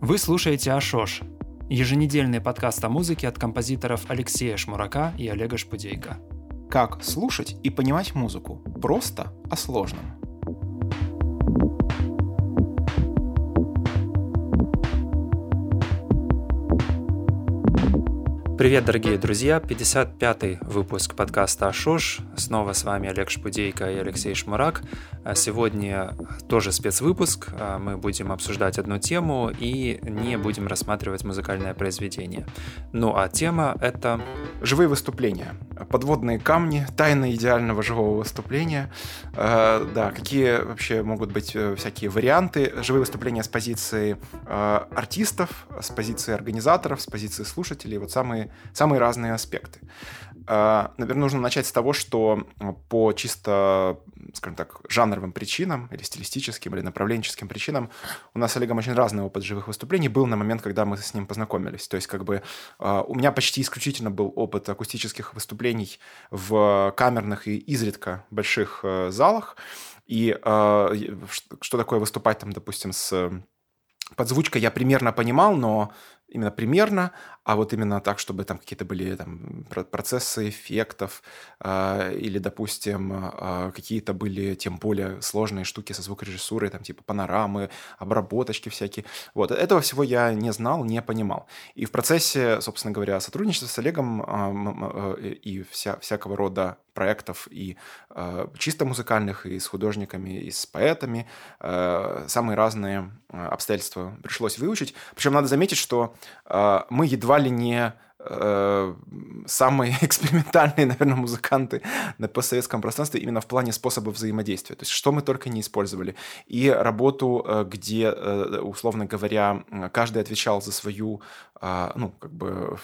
Вы слушаете Ашош, еженедельный подкаст о музыке от композиторов Алексея Шмурака и Олега Шпудейко. Как слушать и понимать музыку просто о сложном. Привет, дорогие друзья! 55-й выпуск подкаста «Ашош». Снова с вами Олег Шпудейко и Алексей Шмурак. А сегодня тоже спецвыпуск. А мы будем обсуждать одну тему и не будем рассматривать музыкальное произведение. Ну а тема — это... Живые выступления. Подводные камни, тайны идеального живого выступления. Э, да, какие вообще могут быть э, всякие варианты. Живые выступления с позиции э, артистов, с позиции организаторов, с позиции слушателей. Вот самые самые, разные аспекты. А, Наверное, нужно начать с того, что по чисто, скажем так, жанровым причинам или стилистическим, или направленческим причинам у нас с Олегом очень разный опыт живых выступлений был на момент, когда мы с ним познакомились. То есть, как бы а, у меня почти исключительно был опыт акустических выступлений в камерных и изредка больших э, залах. И а, что такое выступать там, допустим, с подзвучкой я примерно понимал, но именно примерно, а вот именно так, чтобы там какие-то были там, процессы эффектов э, или, допустим, э, какие-то были тем более сложные штуки со звукорежиссурой, там типа панорамы, обработочки всякие. Вот, этого всего я не знал, не понимал. И в процессе, собственно говоря, сотрудничества с Олегом э, э, и вся, всякого рода проектов и э, чисто музыкальных, и с художниками, и с поэтами, э, самые разные обстоятельства пришлось выучить. Причем надо заметить, что э, мы едва ли не э, самые экспериментальные, наверное, музыканты на постсоветском пространстве именно в плане способа взаимодействия. То есть что мы только не использовали. И работу, э, где, э, условно говоря, каждый отвечал за свою ну, как бы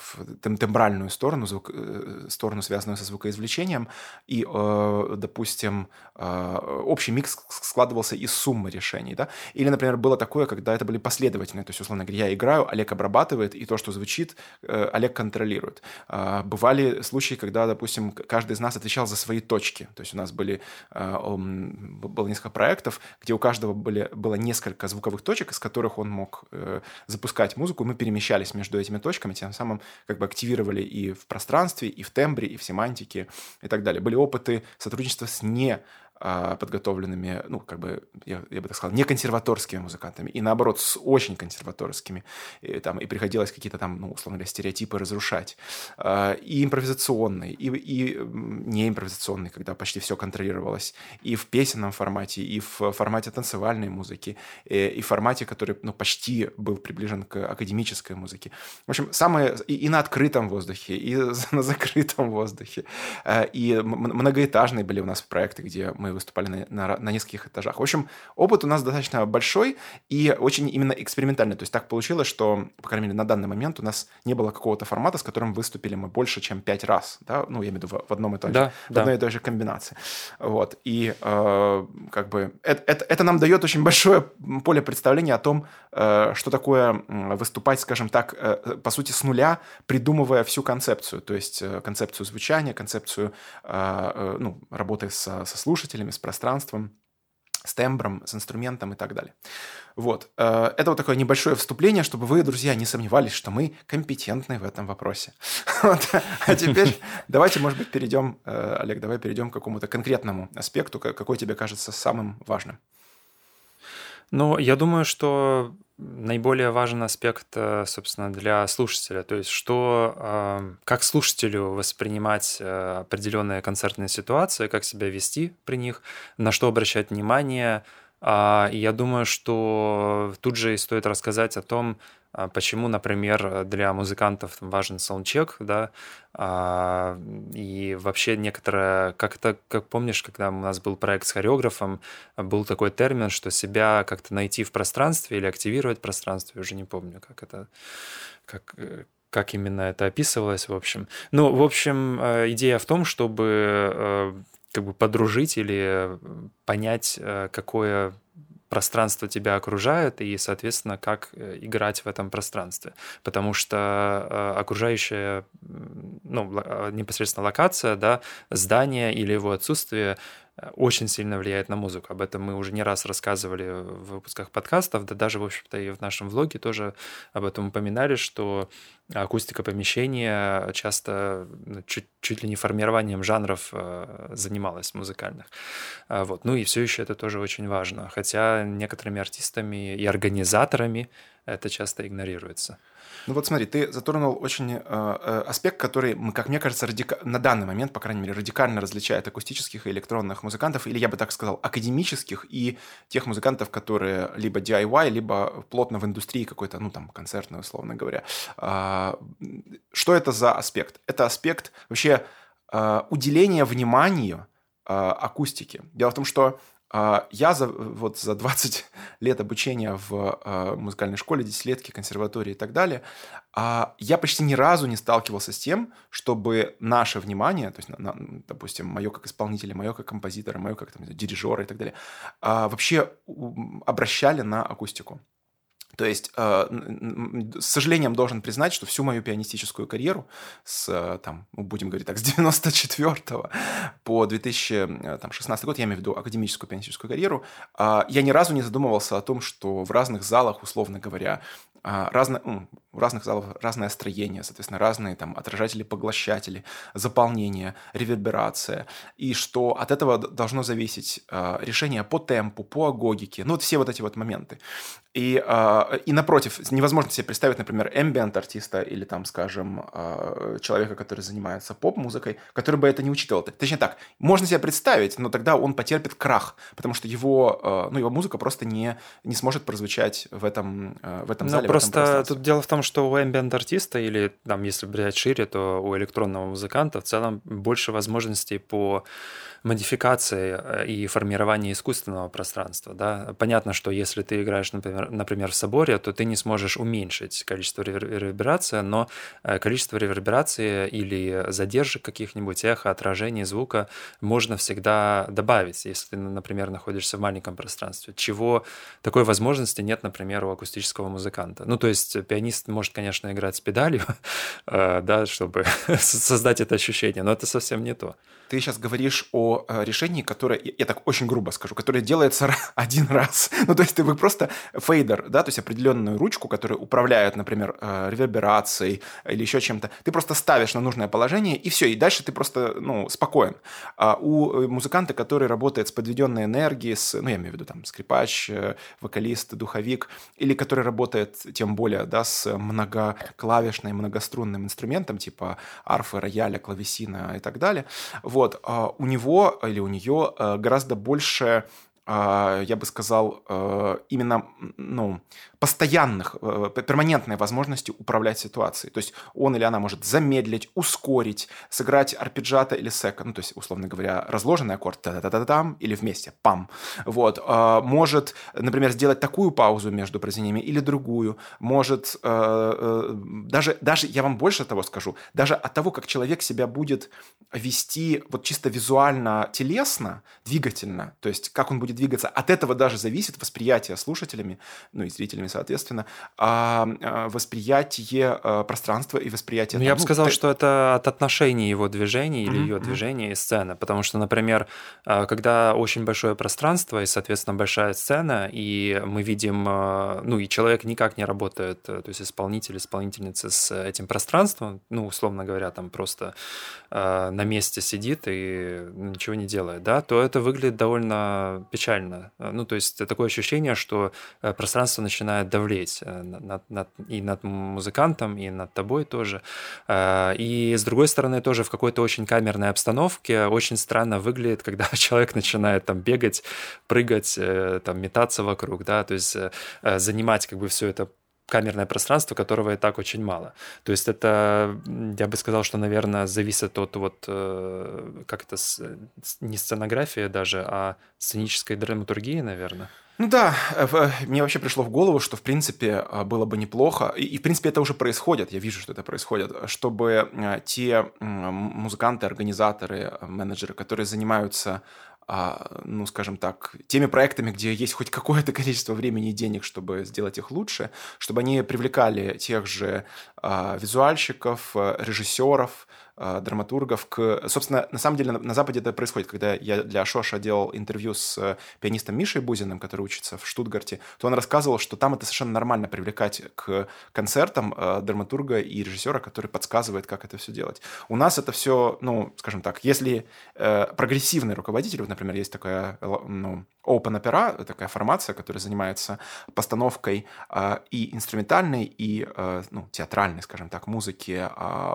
тем тембральную сторону, звук, э, сторону, связанную со звукоизвлечением, и, э, допустим, общий микс складывался из суммы решений, да, или, например, было такое, когда это были последовательные, то есть, условно говоря, я играю, Олег обрабатывает, и то, что звучит, э, Олег контролирует. А, бывали случаи, когда, допустим, каждый из нас отвечал за свои точки, то есть у нас были, было несколько проектов, где у каждого были, было несколько звуковых точек, из которых он мог запускать музыку, мы перемещались между этими точками, тем самым как бы активировали и в пространстве, и в тембре, и в семантике и так далее. Были опыты сотрудничества с не а, подготовленными, ну, как бы, я, я бы так сказал, не консерваторскими музыкантами, и наоборот, с очень консерваторскими, и, там, и приходилось какие-то там, ну, условно говоря, стереотипы разрушать, а, и импровизационные, и, и не импровизационные, когда почти все контролировалось, и в песенном формате, и в формате танцевальной музыки, и, и в формате, который, ну, почти был приближен к академической музыке. В общем, самые, и, и на открытом воздухе, и на закрытом воздухе, а, и многоэтажные были у нас проекты, где мы выступали на, на, на нескольких этажах. В общем, опыт у нас достаточно большой и очень именно экспериментальный. То есть так получилось, что, по крайней мере, на данный момент у нас не было какого-то формата, с которым выступили мы больше, чем пять раз. Да? Ну, я имею в виду в, в одном и том же, да, в да. одной и той же комбинации. Вот. И э, как бы это, это, это нам дает очень большое поле представления о том, э, что такое выступать, скажем так, э, по сути, с нуля, придумывая всю концепцию. То есть э, концепцию звучания, концепцию э, э, ну, работы со, со слушателями, слушателями, с пространством, с тембром, с инструментом и так далее. Вот. Э, это вот такое небольшое вступление, чтобы вы, друзья, не сомневались, что мы компетентны в этом вопросе. А теперь давайте, может быть, перейдем, э, Олег, давай перейдем к какому-то конкретному аспекту, какой тебе кажется самым важным. Ну, я думаю, что наиболее важен аспект, э, собственно, для слушателя. То есть, что, э, как слушателю воспринимать э, определенные концертные ситуации, как себя вести при них, на что обращать внимание. А, и я думаю, что тут же и стоит рассказать о том, почему, например, для музыкантов важен саундчек, да, а, и вообще некоторое, как это, как помнишь, когда у нас был проект с хореографом, был такой термин, что себя как-то найти в пространстве или активировать пространство, я уже не помню, как это, как, как именно это описывалось, в общем. Ну, в общем, э, идея в том, чтобы э, как бы подружить или понять, э, какое пространство тебя окружает и, соответственно, как э, играть в этом пространстве. Потому что э, окружающая, ну, э, непосредственно локация, да, здание или его отсутствие очень сильно влияет на музыку. Об этом мы уже не раз рассказывали в выпусках подкастов, да даже, в общем-то, и в нашем влоге тоже об этом упоминали, что акустика помещения часто ну, чуть, чуть ли не формированием жанров э, занималась музыкальных. А вот. Ну и все еще это тоже очень важно. Хотя некоторыми артистами и организаторами это часто игнорируется. Ну вот смотри, ты затронул очень э, э, аспект, который, как мне кажется, радика... на данный момент, по крайней мере, радикально различает акустических и электронных музыкантов, или я бы так сказал, академических и тех музыкантов, которые либо DIY, либо плотно в индустрии какой-то, ну там, концертной, условно говоря. Э, что это за аспект? Это аспект вообще э, уделения внимания э, акустике. Дело в том, что я за, вот за 20 лет обучения в а, музыкальной школе, десятилетки, консерватории и так далее, а, я почти ни разу не сталкивался с тем, чтобы наше внимание, то есть, допустим, мое как исполнителя, мое как композитора, мое как там, дирижера и так далее, вообще обращали на акустику. То есть, э, с сожалением должен признать, что всю мою пианистическую карьеру с, э, там, ну, будем говорить так, с 94 по 2016 год, я имею в виду академическую пианистическую карьеру, я ни разу не задумывался о том, что в разных залах, условно говоря, а, разно, ну, в разных залах разное строение, соответственно, разные там отражатели, поглощатели, заполнение, реверберация, и что от этого должно зависеть э, решение по темпу, по агогике, ну вот все вот эти вот моменты. И, э, и напротив, невозможно себе представить, например, эмбиент артиста или там, скажем, э, человека, который занимается поп-музыкой, который бы это не учитывал. Точнее так, можно себе представить, но тогда он потерпит крах, потому что его, э, ну, его музыка просто не, не сможет прозвучать в этом, э, в этом ну, зале просто тут дело в том, что у ambient артиста или там, если брать шире, то у электронного музыканта в целом больше возможностей по модификации э, и формировании искусственного пространства. Да? Понятно, что если ты играешь, например, например, в соборе, то ты не сможешь уменьшить количество реверберации, но э, количество реверберации или задержек каких-нибудь, эхо, отражений звука можно всегда добавить, если ты, например, находишься в маленьком пространстве, чего такой возможности нет, например, у акустического музыканта. Ну, то есть пианист может, конечно, играть с педалью, э, да, чтобы создать это ощущение, но это совсем не то. Ты сейчас говоришь о Э, решении, которое, я так очень грубо скажу, которое делается один раз. ну, то есть ты вы просто фейдер, да, то есть определенную ручку, которая управляет, например, э, реверберацией или еще чем-то, ты просто ставишь на нужное положение, и все, и дальше ты просто, ну, спокоен. А у э, музыканта, который работает с подведенной энергией, с, ну, я имею в виду там скрипач, вокалист, духовик, или который работает, тем более, да, с многоклавишным, многострунным инструментом, типа арфы, рояля, клавесина и так далее, вот, а у него или у нее э, гораздо больше я бы сказал, э, именно ну, постоянных, э, перманентной возможности управлять ситуацией. То есть он или она может замедлить, ускорить, сыграть арпеджиато или сека, ну, то есть, условно говоря, разложенный аккорд та та та там или вместе, пам. Вот. А, может, например, сделать такую паузу между произведениями или другую. Может, даже, даже, я вам больше того скажу, даже от того, как человек себя будет вести вот чисто визуально, телесно, двигательно, то есть как он будет двигаться. От этого даже зависит восприятие слушателями, ну и зрителями, соответственно, а, а, восприятие а, пространства и восприятие... Ну, я бы ну, сказал, ты... что это от отношений его движений или mm-hmm. ее движения и сцены, потому что, например, когда очень большое пространство и, соответственно, большая сцена, и мы видим, ну и человек никак не работает, то есть исполнитель, исполнительница с этим пространством, ну, условно говоря, там просто на месте сидит и ничего не делает, да, то это выглядит довольно печально печально. Э, ну, то есть такое ощущение, что э, пространство начинает давлеть э, над, над, и над музыкантом, и над тобой тоже. И с другой стороны, тоже в какой-то очень камерной обстановке очень странно выглядит, когда человек начинает там бегать, прыгать, там метаться вокруг, да, то есть занимать как бы все это камерное пространство, которого и так очень мало. То есть это, я бы сказал, что, наверное, зависит от вот, э, как это, не сценография даже, а сценической драматургии, наверное. Ну да, э, э, мне вообще пришло в голову, что, в принципе, было бы неплохо, и, в принципе, это уже происходит, я вижу, что это происходит, чтобы те музыканты, организаторы, менеджеры, которые занимаются ну, скажем так, теми проектами, где есть хоть какое-то количество времени и денег, чтобы сделать их лучше, чтобы они привлекали тех же а, визуальщиков, режиссеров, э, драматургов к... Собственно, на самом деле на, Западе это происходит. Когда я для Шоша делал интервью с э, пианистом Мишей Бузиным, который учится в Штутгарте, то он рассказывал, что там это совершенно нормально привлекать к концертам э, драматурга и режиссера, который подсказывает, как это все делать. У нас это все, ну, скажем так, если э, прогрессивный руководитель, вот, например, есть такая, ну, Open Opera, такая формация, которая занимается постановкой э, и инструментальной, и э, ну, театральной, скажем так, музыки э,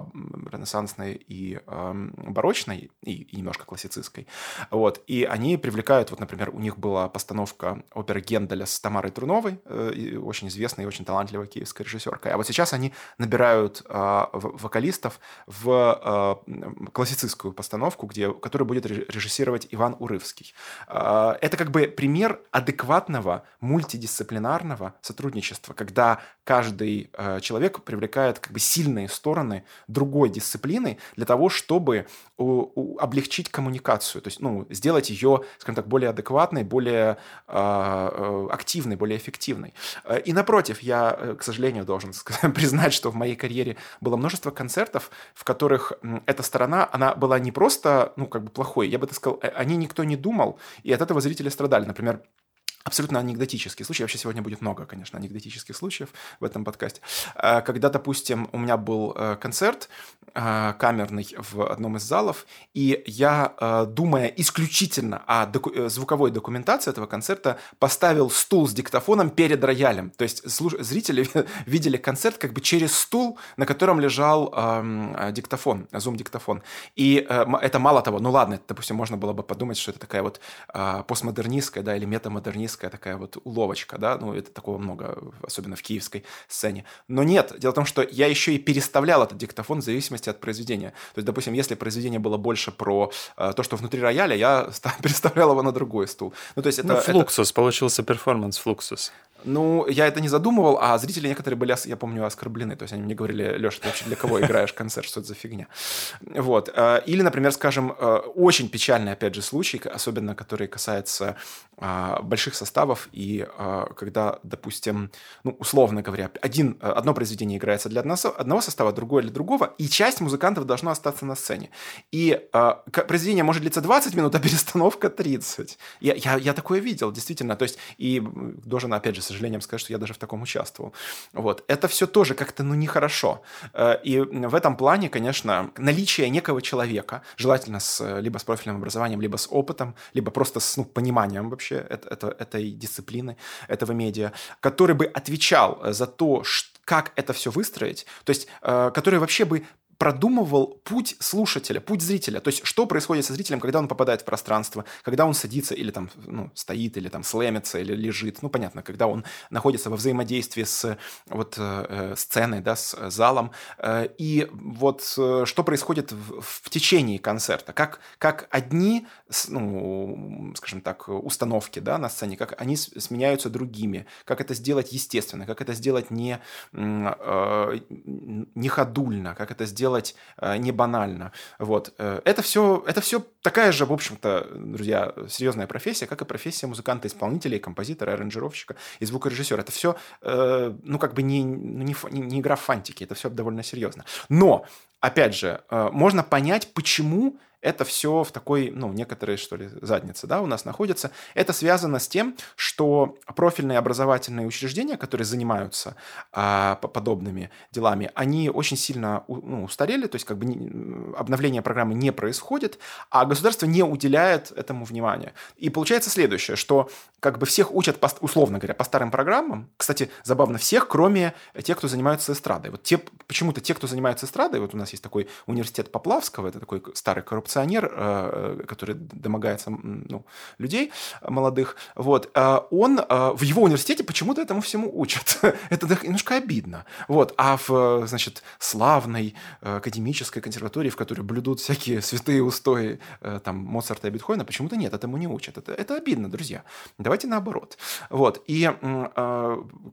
ренессансной и э, барочной, и, и немножко классицистской. Вот. И они привлекают, вот, например, у них была постановка оперы Генделя с Тамарой Труновой, э, очень известной и очень талантливой киевской режиссеркой. А вот сейчас они набирают э, вокалистов в э, классицистскую постановку, где, которую будет режиссировать Иван Урывский. Э, это как бы пример адекватного мультидисциплинарного сотрудничества, когда каждый э, человек привлекает как бы сильные стороны другой дисциплины для того, чтобы облегчить коммуникацию, то есть ну, сделать ее, скажем так, более адекватной, более э, э активной, более эффективной. Э, и напротив, я, э, к сожалению, должен признать, что в моей карьере было множество концертов, в которых эта сторона, она была не просто, ну, как бы плохой, я бы так сказал, о ней никто не думал, и от этого зрители страдали. Например, абсолютно анекдотический случай. Вообще сегодня будет много, конечно, анекдотических случаев в этом подкасте. А, когда, допустим, у меня был э, концерт а, камерный в одном из залов, и я, э, думая исключительно о доку- э, звуковой документации этого концерта, поставил стул с диктофоном перед роялем. То есть зрители видели концерт как бы через стул, на котором лежал э, диктофон, зум-диктофон. И э, это мало того, ну ладно, допустим, можно было бы подумать, что это такая вот э, постмодернистская, да, или метамодернистская такая вот уловочка, да, ну, это такого много, особенно в киевской сцене. Но нет, дело в том, что я еще и переставлял этот диктофон в зависимости от произведения. То есть, допустим, если произведение было больше про э, то, что внутри рояля, я переставлял его на другой стул. Ну, то есть это... Ну, флуксус, это... получился перформанс флуксус. Ну, я это не задумывал, а зрители некоторые были, я помню, оскорблены. То есть они мне говорили, Леша, ты вообще для кого играешь концерт, что это за фигня? Вот. Э, или, например, скажем, э, очень печальный, опять же, случай, особенно который касается а, больших составов, и а, когда, допустим, ну, условно говоря, один, одно произведение играется для одного состава, другое для другого, и часть музыкантов должна остаться на сцене. И а, произведение может длиться 20 минут, а перестановка 30. Я, я, я такое видел, действительно. То есть, и должен, опять же, с сожалением сказать, что я даже в таком участвовал. Вот. Это все тоже как-то, ну, нехорошо. Э, и в этом плане, конечно, наличие некого человека, желательно с, либо с профильным образованием, либо с опытом, либо просто с ну, пониманием вообще это, это, этой дисциплины, этого медиа, который бы отвечал за то, как это все выстроить, то есть э, который вообще бы продумывал путь слушателя, путь зрителя. То есть, что происходит со зрителем, когда он попадает в пространство, когда он садится или там ну, стоит, или там слэмится, или лежит. Ну, понятно, когда он находится во взаимодействии с вот э, сценой, да, с залом. Э, и вот э, что происходит в, в течение концерта. Как, как одни, ну, скажем так, установки да, на сцене, как они сменяются другими. Как это сделать естественно, как это сделать не, э, не ходульно, как это сделать делать э, не банально. Вот. Э, это все, это все такая же, в общем-то, друзья, серьезная профессия, как и профессия музыканта-исполнителя, композитора, аранжировщика и звукорежиссера. Это все, э, ну, как бы не, ну, не, не игра в фантики, это все довольно серьезно. Но, опять же, можно понять, почему это все в такой, ну, некоторой, что ли, заднице, да, у нас находится. Это связано с тем, что профильные образовательные учреждения, которые занимаются а, подобными делами, они очень сильно ну, устарели, то есть как бы не, обновление программы не происходит, а государство не уделяет этому внимания. И получается следующее, что как бы всех учат, по, условно говоря, по старым программам. Кстати, забавно, всех, кроме тех, кто занимается эстрадой. Вот те, почему-то те, кто занимается эстрадой, вот у нас есть такой университет Поплавского, это такой старый коррупционер, э, который домогается ну, людей молодых, вот, э, он э, в его университете почему-то этому всему учат. это немножко обидно. Вот, а в, значит, славной академической консерватории, в которой блюдут всякие святые устои там Моцарта и Бетховена, почему-то нет, этому не учат. Это, это обидно, друзья. Давайте наоборот. Вот. И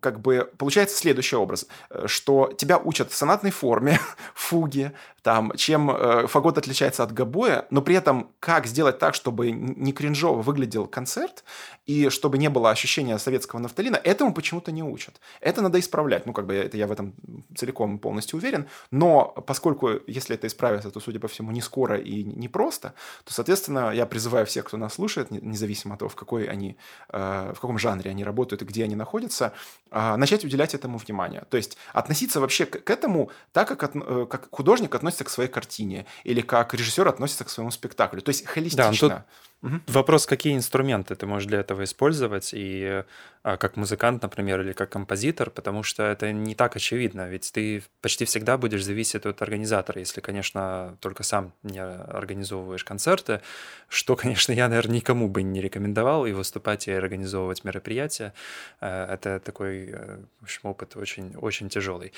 как бы получается следующий образ, что тебя учат в сонатной форме, стрингинге, там, чем э, фагот отличается от гобоя, но при этом как сделать так, чтобы не кринжово выглядел концерт, и чтобы не было ощущения советского нафталина, этому почему-то не учат. Это надо исправлять. Ну, как бы это я в этом целиком полностью уверен. Но поскольку, если это исправится, то, судя по всему, не скоро и не просто, то, соответственно, я призываю всех, кто нас слушает, независимо от того, в, какой они, э, в каком жанре они работают и где они находятся, э, начать уделять этому внимание. То есть относиться вообще к этому так, как, э, как художник относится к своей картине или как режиссер относится к своему спектаклю. То есть холистично. Да, Угу. Вопрос, какие инструменты ты можешь для этого использовать, и а, как музыкант, например, или как композитор, потому что это не так очевидно, ведь ты почти всегда будешь зависеть от организатора, если, конечно, только сам не организовываешь концерты, что, конечно, я, наверное, никому бы не рекомендовал и выступать, и организовывать мероприятия. Э, это такой, э, в общем, опыт очень, очень тяжелый.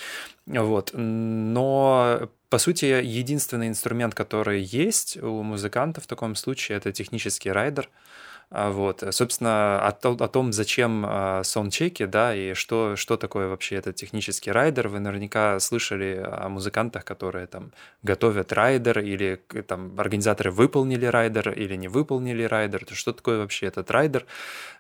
Вот. Но по сути, единственный инструмент, который есть у музыканта в таком случае, это технический райдер. А, вот, собственно, о, о том, зачем а, саундчеки, да, и что, что такое вообще этот технический райдер, вы наверняка слышали о музыкантах, которые там готовят райдер, или там организаторы выполнили райдер, или не выполнили райдер. То что такое вообще этот райдер?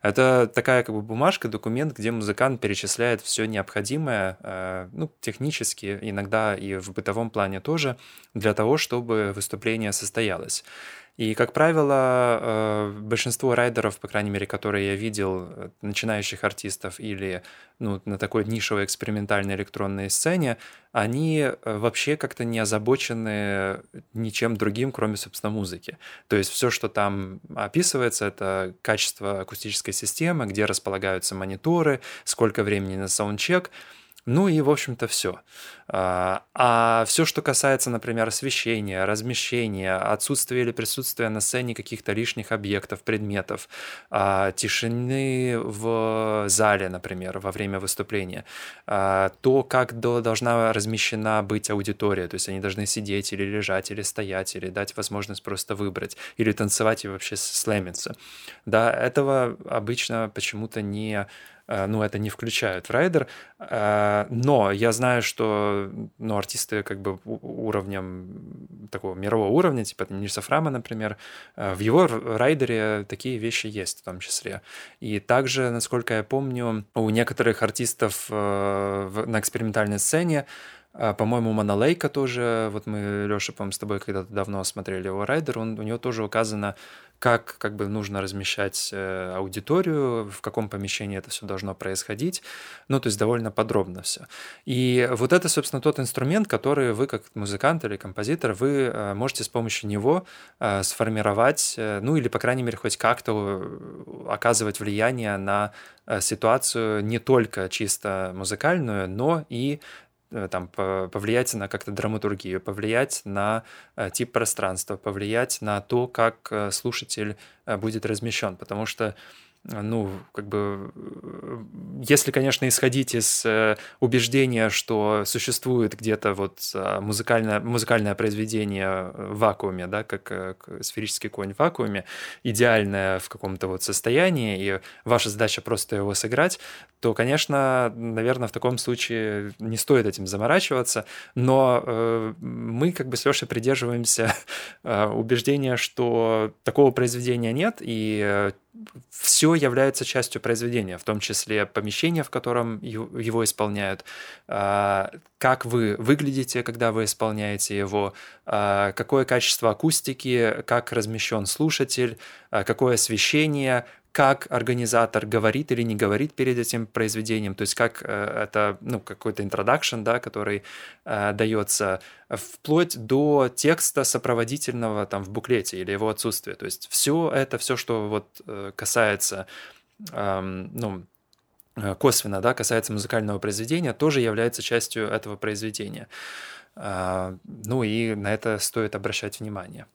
Это такая как бы бумажка, документ, где музыкант перечисляет все необходимое, а, ну, технически, иногда и в бытовом плане тоже, для того, чтобы выступление состоялось. И, как правило, э, большинство райдеров, по крайней мере, которые я видел, э, начинающих артистов или ну, на такой нишевой экспериментальной электронной сцене, они э, вообще как-то не озабочены ничем другим, кроме, собственно, музыки. То есть все, что там описывается, это качество акустической системы, где располагаются мониторы, сколько времени на саундчек — ну и, в общем-то, все. А, а все, что касается, например, освещения, размещения, отсутствия или присутствия на сцене каких-то лишних объектов, предметов, а, тишины в зале, например, во время выступления, а, то, как должна размещена быть аудитория, то есть они должны сидеть или лежать, или стоять, или дать возможность просто выбрать, или танцевать и вообще слэмиться. Да, этого обычно почему-то не ну, это не включают в райдер. Э, но я знаю, что ну, артисты как бы уровнем такого мирового уровня, типа Нильса Фрама, например, э, в его райдере такие вещи есть в том числе. И также, насколько я помню, у некоторых артистов на экспериментальной сцене по-моему, Монолейка тоже, вот мы, Леша, по-моему, с тобой когда-то давно смотрели его райдер, он, у него тоже указано как как бы нужно размещать э, аудиторию, в каком помещении это все должно происходить. Ну, то есть довольно подробно все. И вот это, собственно, тот инструмент, который вы, как музыкант или композитор, вы э, можете с помощью него э, сформировать, ну или, по крайней мере, хоть как-то оказывать влияние на ситуацию не только чисто музыкальную, но и там, повлиять на как-то драматургию, повлиять на э, тип пространства, повлиять на то, как э, слушатель будет размещен. Потому что ну, как бы, э, если, конечно, исходить из э, убеждения, что существует где-то вот а, музыкальное, музыкальное произведение в вакууме, да, как э, сферический конь в вакууме, идеальное в каком-то вот состоянии, и ваша задача просто его сыграть, то, конечно, наверное, в таком случае не стоит этим заморачиваться, но мы как бы с Лешей придерживаемся убеждения, что такого произведения нет, и все является частью произведения, в том числе помещение, в котором его исполняют, а, как вы выглядите, когда вы исполняете его, а, какое качество акустики, как размещен слушатель, а, какое освещение, как организатор говорит или не говорит перед этим произведением, то есть как э, это, ну, какой-то introduction, да, который э, дается, вплоть до текста сопроводительного там в буклете или его отсутствия. То есть все это, все, что вот э, касается, э, ну, косвенно, да, касается музыкального произведения, тоже является частью этого произведения. Э, ну и на это стоит обращать внимание.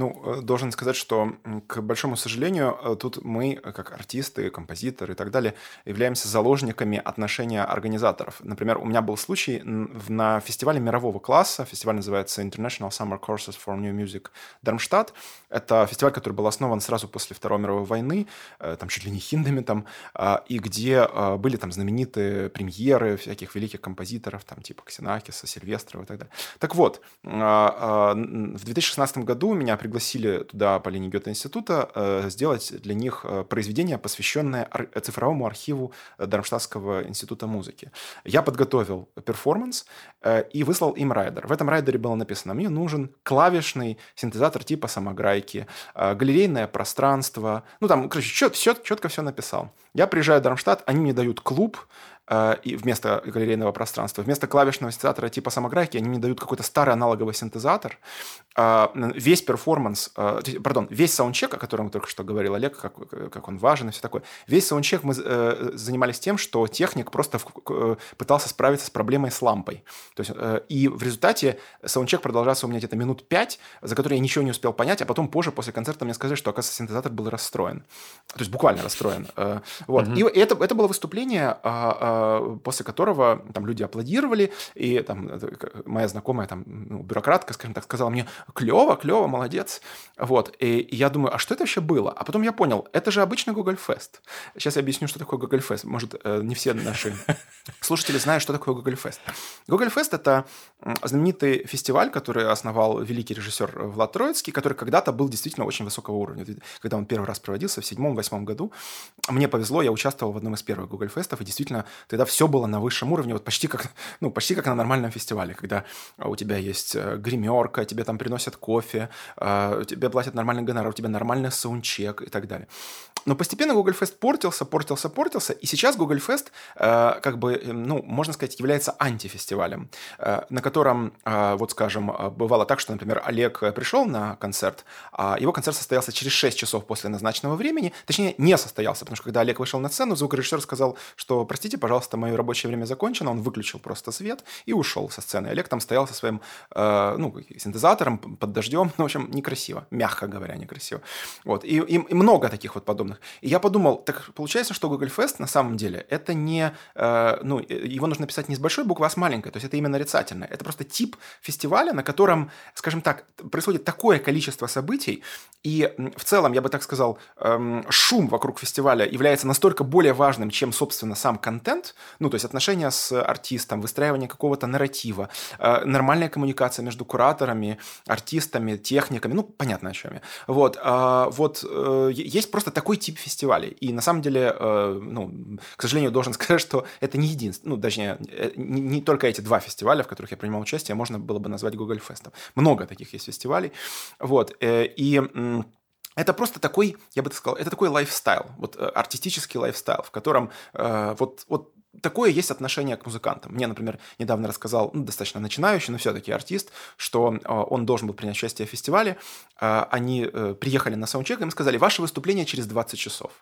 Ну, э, должен сказать, что, к большому сожалению, э, тут мы, как артисты, композиторы и так далее, являемся заложниками отношения организаторов. Например, у меня был случай на фестивале мирового класса, фестиваль называется International Summer Courses for New Music Дармштадт. Это фестиваль, который был основан сразу после Второй мировой войны, э, там чуть ли не хиндами там, а, и где были там знаменитые премьеры всяких великих композиторов, там типа Ксенакиса, Сильвестрова и так далее. Так вот, а, а, в 2016 году меня туда по линии Гёте-института э, сделать для них э, произведение, посвященное цифровому архиву Дармштадтского института музыки. Я подготовил перформанс э, и выслал им райдер. В этом райдере было написано, мне нужен клавишный синтезатор типа самограйки, галерейное пространство. Ну, там, короче, чет, чет, четко все написал. Я приезжаю в Дармштадт, они мне дают клуб, Э, и вместо галерейного пространства. Вместо клавишного синтезатора типа самограйки они мне дают какой-то старый аналоговый синтезатор. Э, весь перформанс, э, пардон, весь саундчек, о котором мы только что говорил Олег, как, как он важен и все такое. Весь саундчек мы занимались тем, что техник просто пытался справиться с проблемой с лампой. То есть, и в результате саундчек продолжался у меня где-то минут пять, за которые я ничего не успел понять, а потом позже, после концерта, мне сказали, что, оказывается, синтезатор был расстроен. То есть буквально расстроен. Вот. Mm-hmm. И это, это было выступление а, а, Э, после которого там люди аплодировали, и там моя знакомая там ну, бюрократка, скажем так, сказала мне клево, клево, молодец, вот, и я думаю, а что это вообще было? А потом я понял, это же обычный Google Fest. Сейчас я объясню, что такое Google Fest. Может, э, не все наши слушатели знают, что такое Google Fest. Google Fest – это знаменитый фестиваль, который основал великий режиссер Влад Троицкий, который когда-то был действительно очень высокого уровня. Когда он первый раз проводился в седьмом-восьмом году, мне повезло, я участвовал в одном из первых Google Фестов, и действительно тогда все было на высшем уровне, вот почти как, ну, почти как на нормальном фестивале, когда у тебя есть э, гримерка, тебе там приносят кофе, э, тебе платят нормальный гонорар, у тебя нормальный саундчек и так далее. Но постепенно Google Fest портился, портился, портился, и сейчас Google Fest, э, как бы, ну, можно сказать, является антифестивалем, на котором, вот скажем, бывало так, что, например, Олег пришел на концерт, а его концерт состоялся через 6 часов после назначенного времени, точнее, не состоялся, потому что когда Олег вышел на сцену, звукорежиссер сказал, что, простите, пожалуйста, пожалуйста, мое рабочее время закончено, он выключил просто свет и ушел со сцены. Олег там стоял со своим, э, ну, синтезатором под дождем, ну, в общем, некрасиво, мягко говоря, некрасиво. Вот, и, и, и много таких вот подобных. И я подумал, так получается, что Google Fest на самом деле это не, э, ну, его нужно писать не с большой буквы, а с маленькой, то есть это именно нарицательное. Это просто тип фестиваля, на котором, скажем так, происходит такое количество событий, и в целом, я бы так сказал, эм, шум вокруг фестиваля является настолько более важным, чем, собственно, сам контент, ну, то есть отношения с артистом, выстраивание какого-то нарратива, э, нормальная коммуникация между кураторами, артистами, техниками, ну, понятно о чем я. Вот, э, вот э, есть просто такой тип фестивалей. И на самом деле, э, ну, к сожалению, должен сказать, что это не единственное, ну, точнее, не, только эти два фестиваля, в которых я принимал участие, можно было бы назвать Google Фестом. Много таких есть фестивалей. Вот, и это просто такой, я бы так сказал, это такой lifestyle, вот э, артистический lifestyle, в котором э, вот, вот такое есть отношение к музыкантам. Мне, например, недавно рассказал, ну, достаточно начинающий, но все-таки артист, что э, он должен был принять участие в фестивале. Э, они э, приехали на саундчек, им сказали, ваше выступление через 20 часов.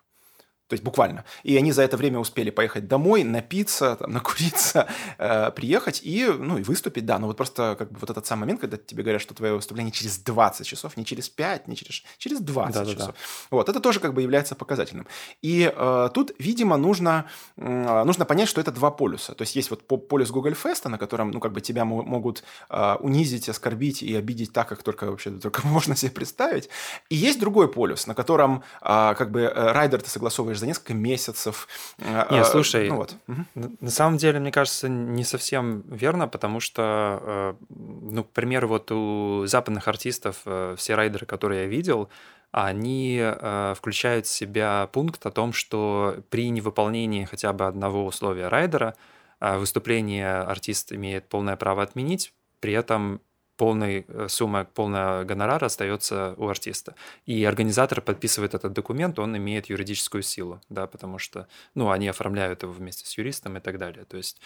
То есть буквально. И они за это время успели поехать домой, напиться, там, накуриться, э, приехать и, ну, и выступить, да. Но вот просто как бы вот этот самый момент, когда тебе говорят, что твое выступление через 20 часов, не через 5, не через... Через 20 да, часов. Да, да. Вот, это тоже как бы является показательным. И э, тут, видимо, нужно, э, нужно понять, что это два полюса. То есть есть вот полюс Google Fest, на котором, ну, как бы тебя могут э, унизить, оскорбить и обидеть так, как только вообще только можно себе представить. И есть другой полюс, на котором э, как бы э, райдер ты согласовываешь за несколько месяцев. Э, не, слушай, ну, вот. на самом деле, мне кажется, не совсем верно, потому что, э, ну, к примеру, вот у западных артистов э, все райдеры, которые я видел, они включают в себя пункт о том, что при невыполнении хотя бы одного условия райдера выступление артист имеет полное право отменить, при этом полной э, сумма, полная гонорара остается у артиста. И организатор подписывает этот документ, он имеет юридическую силу, да, потому что, ну, они оформляют его вместе с юристом и так далее. То есть,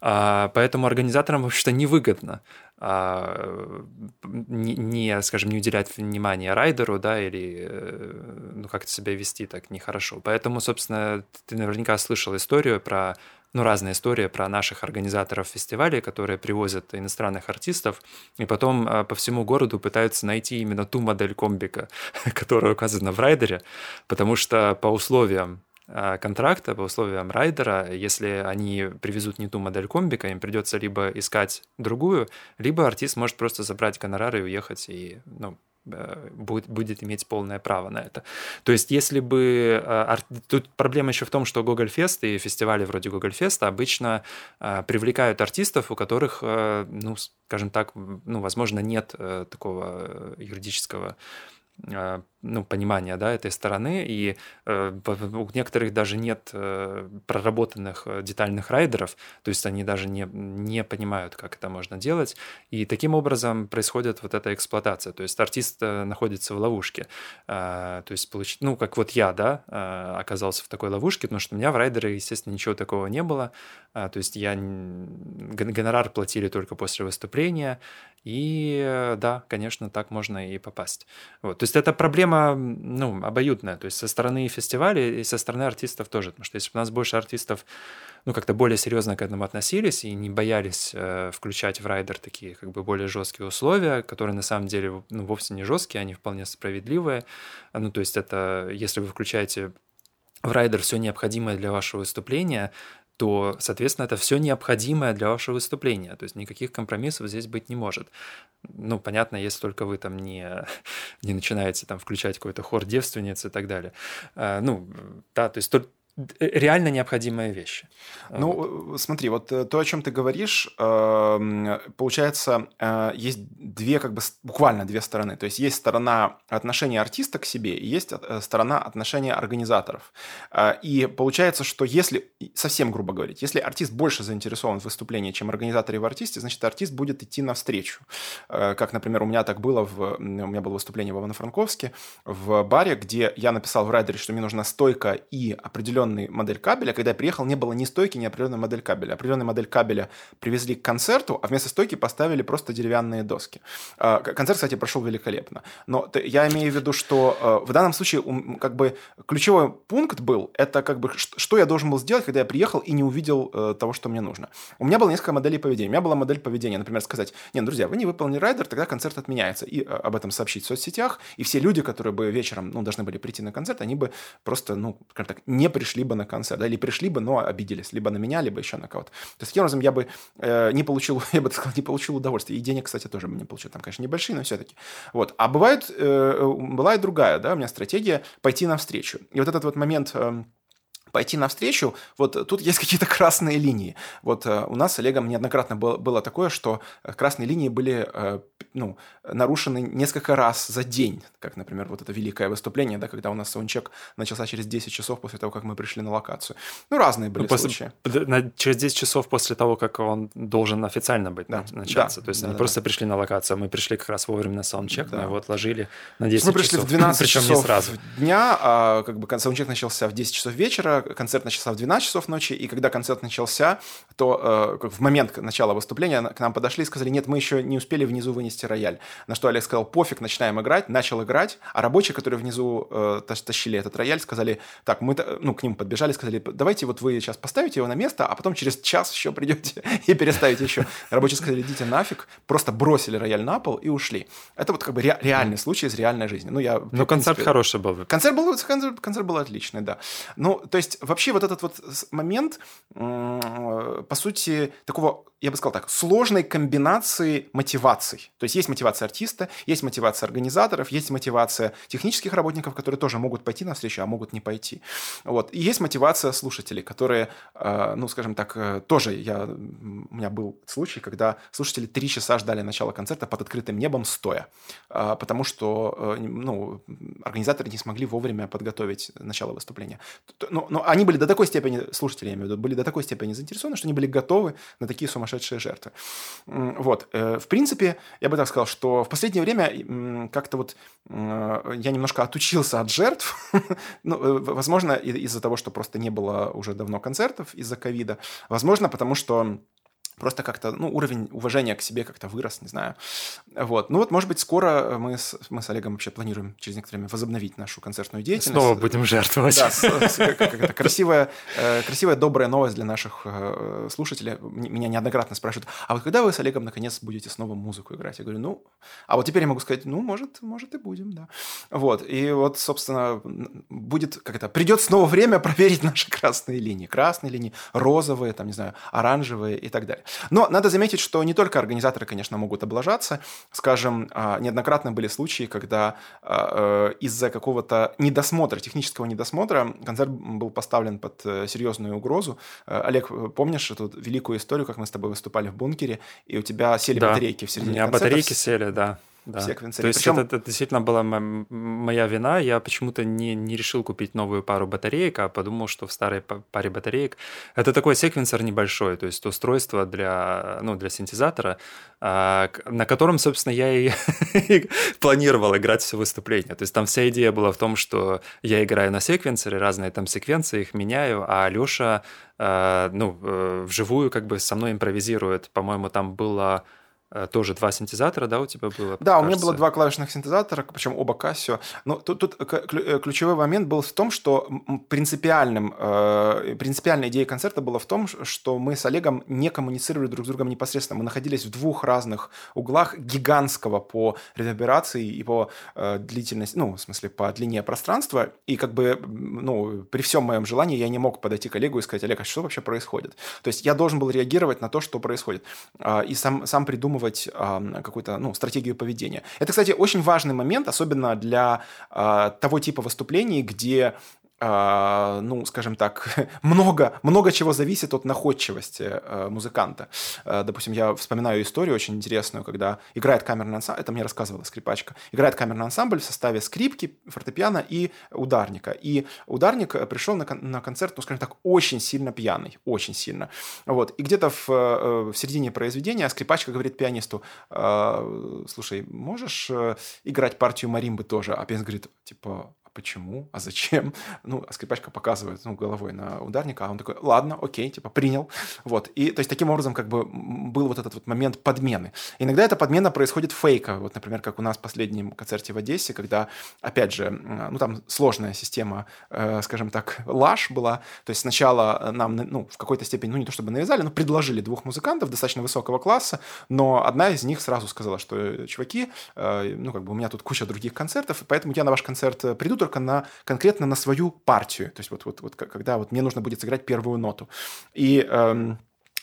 а, поэтому организаторам вообще-то невыгодно а, не, не, скажем, не уделять внимания райдеру, да, или, э, ну, как-то себя вести так нехорошо. Поэтому, собственно, ты наверняка слышал историю про ну, разная история про наших организаторов фестивалей, которые привозят иностранных артистов, и потом э, по всему городу пытаются найти именно ту модель комбика, которая указана в райдере, потому что по условиям э, контракта, по условиям райдера, если они привезут не ту модель комбика, им придется либо искать другую, либо артист может просто забрать гонорары и уехать, и, ну, будет, будет иметь полное право на это. То есть, если бы... Э, тут проблема еще в том, что Google Fest и фестивали вроде Google Fest обычно э, привлекают артистов, у которых, ну, скажем так, ну, возможно, нет такого юридического ну, понимания да, этой стороны, и э, у некоторых даже нет э, проработанных э, детальных райдеров, то есть они даже не, не понимают, как это можно делать, и таким образом происходит вот эта эксплуатация, то есть артист э, находится в ловушке, э, то есть, получ... ну, как вот я, да, э, оказался в такой ловушке, потому что у меня в райдере, естественно, ничего такого не было, э, то есть я гонорар платили только после выступления, и э, да, конечно, так можно и попасть. Вот. То есть это проблема проблема, ну, обоюдная, то есть со стороны фестиваля и со стороны артистов тоже, потому что если бы у нас больше артистов, ну, как-то более серьезно к этому относились и не боялись э, включать в райдер такие, как бы, более жесткие условия, которые на самом деле, ну, вовсе не жесткие, они вполне справедливые, ну, то есть это, если вы включаете в райдер все необходимое для вашего выступления, то, соответственно, это все необходимое для вашего выступления. То есть никаких компромиссов здесь быть не может. Ну, понятно, если только вы там не, не начинаете там включать какой-то хор девственниц и так далее. А, ну, да, то есть Э, реально необходимые вещи. Ну, вот. Э, смотри, вот э, то, о чем ты говоришь, эм, получается, есть две, как бы, буквально две стороны. То есть есть сторона отношения артиста к себе и есть сторона отношения организаторов. И получается, что если, совсем грубо говорить, если артист больше заинтересован в выступлении, чем организаторы в артисте, значит, артист будет идти навстречу. Как, например, у меня так было, в, у меня было выступление в Ивано-Франковске в баре, где я написал в райдере, что мне нужна стойка и определенная определенный модель кабеля. Когда я приехал, не было ни стойки, ни определенной модель кабеля. Определенную модель кабеля привезли к концерту, а вместо стойки поставили просто деревянные доски. А, концерт, кстати, прошел великолепно. Но я имею в виду, что а, в данном случае как бы ключевой пункт был, это как бы что я должен был сделать, когда я приехал и не увидел э, того, что мне нужно. У меня было несколько моделей поведения. У меня была модель поведения, например, сказать, нет, друзья, вы не выполнили райдер, тогда концерт отменяется. И э, об этом сообщить в соцсетях. И все люди, которые бы вечером ну, должны были прийти на концерт, они бы просто, ну, скажем так, не пришли пришли бы на концерт, да, или пришли бы, но обиделись, либо на меня, либо еще на кого-то. То есть, таким образом, я бы э, не получил, я бы так сказал, не получил удовольствия. И денег, кстати, тоже бы не получил. Там, конечно, небольшие, но все-таки. Вот. А бывает, э, и другая, да, у меня стратегия пойти навстречу. И вот этот вот момент... Э, пойти навстречу, вот тут есть какие-то красные линии. Вот э, у нас с Олегом неоднократно было, было такое, что э, красные линии были э, ну, нарушены несколько раз за день, как, например, вот это великое выступление, да, когда у нас саундчек начался через 10 часов после того, как мы пришли на локацию. Ну, разные были ну, после, случаи. На, через 10 часов после того, как он должен официально быть, да, начаться. Да, То есть да, они да, просто да. пришли на локацию, а мы пришли как раз вовремя на саундчек, да. мы его отложили на 10 часов. Мы пришли в 12 Причем часов не сразу. дня, а как бы саундчек начался в 10 часов вечера, концерт начался в 12 часов ночи, и когда концерт начался, то э, в момент начала выступления к нам подошли и сказали, нет, мы еще не успели внизу вынести рояль. На что Олег сказал, пофиг, начинаем играть, начал играть, а рабочие, которые внизу э, тащили этот рояль, сказали, так, мы, ну, к ним подбежали, сказали, давайте вот вы сейчас поставите его на место, а потом через час еще придете и переставите еще. Рабочие сказали, идите нафиг, просто бросили рояль на пол и ушли. Это вот как бы ре- реальный случай из реальной жизни. Ну, я, Но концерт хороший был. Концерт был, концерт, концерт был отличный, да. Ну, то есть вообще вот этот вот момент, по сути, такого я бы сказал так, сложной комбинации мотиваций. То есть есть мотивация артиста, есть мотивация организаторов, есть мотивация технических работников, которые тоже могут пойти на встречу, а могут не пойти. Вот. И есть мотивация слушателей, которые, э, ну, скажем так, э, тоже я, у меня был случай, когда слушатели три часа ждали начала концерта под открытым небом стоя, э, потому что, ну, организаторы не смогли вовремя подготовить начало выступления. Но, но они были до такой степени, слушатели, я имею в виду, были до такой степени заинтересованы, что они были готовы на такие сумасшедшие сумасшедшие жертвы. Вот. Э, в принципе, я бы так сказал, что в последнее время как-то вот э, я немножко отучился от жертв. ну, э, возможно, из-за того, что просто не было уже давно концертов из-за ковида. Возможно, потому что просто как-то, ну, уровень уважения к себе как-то вырос, не знаю. Вот. Ну вот, может быть, скоро мы с, мы с Олегом вообще планируем через некоторое время возобновить нашу концертную деятельность. Снова будем жертвовать. Да, с, с, как это, красивая, э, красивая, добрая новость для наших э, слушателей. Меня неоднократно спрашивают, а вот когда вы с Олегом наконец будете снова музыку играть? Я говорю, ну, а вот теперь я могу сказать, ну, может, может и будем, да. Вот, и вот, собственно, будет, как это, придет снова время проверить наши красные линии. Красные линии, розовые, там, не знаю, оранжевые и так далее. Но надо заметить, что не только организаторы, конечно, могут облажаться. Скажем, а, неоднократно были случаи, когда а, э, из-за какого-то недосмотра, технического недосмотра, концерт был поставлен под э, серьезную угрозу. Э, Олег, помнишь эту великую историю, как мы с тобой выступали в бункере, и у тебя сели да. батарейки в середине У меня концерта? батарейки сели, да да. секвенсере. То есть Причем... это, это действительно была моя вина. Я почему-то не, не решил купить новую пару батареек, а подумал, что в старой паре батареек... Это такой секвенсор небольшой, то есть устройство для, ну, для синтезатора, а, на котором, собственно, я и планировал играть все выступление. То есть там вся идея была в том, что я играю на секвенсоре, разные там секвенции, их меняю, а Лёша а, ну, э, вживую как бы со мной импровизирует. По-моему, там было Э, тоже два синтезатора, да, у тебя было? Да, кажется. у меня было два клавишных синтезатора, причем оба Casio. Но тут, тут э, ключевой момент был в том, что принципиальным, э, принципиальная идея концерта была в том, что мы с Олегом не коммуницировали друг с другом непосредственно. Мы находились в двух разных углах гигантского по реверберации и по э, длительности, ну, в смысле, по длине пространства. И как бы, ну, при всем моем желании я не мог подойти к Олегу и сказать, Олег, а что вообще происходит? То есть я должен был реагировать на то, что происходит. Э, и сам, сам придумывать продумывать какую-то ну, стратегию поведения. Это, кстати, очень важный момент, особенно для э, того типа выступлений, где а, ну, скажем так, много, много чего зависит от находчивости э, музыканта. Э, допустим, я вспоминаю историю очень интересную, когда играет камерный ансамбль, это мне рассказывала скрипачка, играет камерный ансамбль в составе скрипки, фортепиано и ударника. И ударник пришел на, на концерт, ну, скажем так, очень сильно пьяный, очень сильно. Вот. И где-то в, э, в середине произведения скрипачка говорит пианисту, слушай, можешь играть партию маримбы тоже? А пианист говорит, типа, почему, а зачем? Ну, а скрипачка показывает ну, головой на ударника, а он такой, ладно, окей, типа, принял. Вот. И, то есть, таким образом, как бы, был вот этот вот момент подмены. Иногда эта подмена происходит фейка. Вот, например, как у нас в последнем концерте в Одессе, когда, опять же, ну, там сложная система, э, скажем так, лаж была. То есть, сначала нам, ну, в какой-то степени, ну, не то чтобы навязали, но предложили двух музыкантов достаточно высокого класса, но одна из них сразу сказала, что, чуваки, э, ну, как бы, у меня тут куча других концертов, поэтому я на ваш концерт приду, только на, конкретно на свою партию. То есть вот, вот, вот когда вот мне нужно будет сыграть первую ноту. И эм,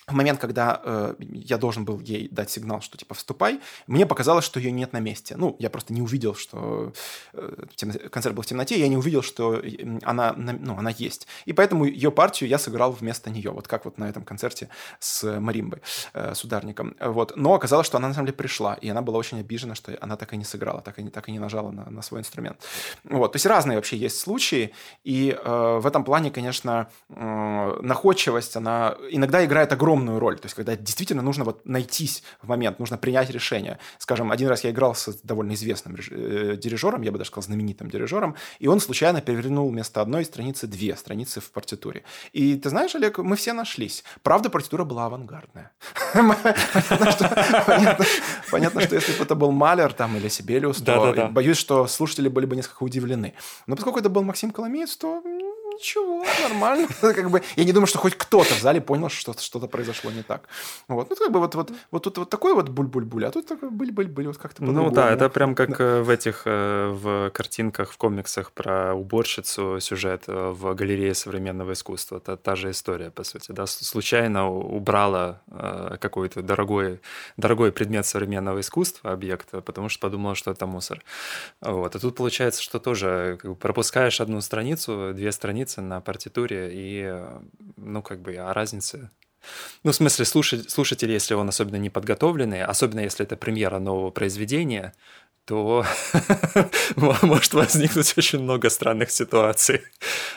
в момент, когда э, я должен был ей дать сигнал, что типа вступай, мне показалось, что ее нет на месте. Ну, я просто не увидел, что э, концерт был в темноте, я не увидел, что она, ну, она есть. И поэтому ее партию я сыграл вместо нее, вот как вот на этом концерте с маримбой, э, с ударником. Вот. Но оказалось, что она на самом деле пришла, и она была очень обижена, что она так и не сыграла, так и не, так и не нажала на, на свой инструмент. Вот. То есть разные вообще есть случаи, и э, в этом плане, конечно, э, находчивость, она иногда играет огромную огромную роль. То есть, когда действительно нужно вот найтись в момент, нужно принять решение. Скажем, один раз я играл с довольно известным э, дирижером, я бы даже сказал знаменитым дирижером, и он случайно перевернул вместо одной страницы две страницы в партитуре. И ты знаешь, Олег, мы все нашлись. Правда, партитура была авангардная. Понятно, что если бы это был Малер там или Сибелиус, то боюсь, что слушатели были бы несколько удивлены. Но поскольку это был Максим Коломеец, то ничего, нормально. как бы, я не думаю, что хоть кто-то в зале понял, что что-то произошло не так. Вот, ну, как бы вот, вот, вот тут вот такой вот буль-буль-буль, а тут такой буль-буль-буль, вот как-то Ну да, это прям как да. Э, в этих, э, в картинках, в комиксах про уборщицу сюжет э, в галерее современного искусства. Это та же история, по сути, да, случайно убрала какой-то дорогой, дорогой предмет современного искусства, объект, потому что подумала, что это мусор. Вот, а тут получается, что тоже как бы, пропускаешь одну страницу, две страницы, страницы на партитуре, и, ну, как бы, о разнице ну, в смысле, слушать, слушатель, если он особенно не подготовленный, особенно если это премьера нового произведения, то может возникнуть очень много странных ситуаций.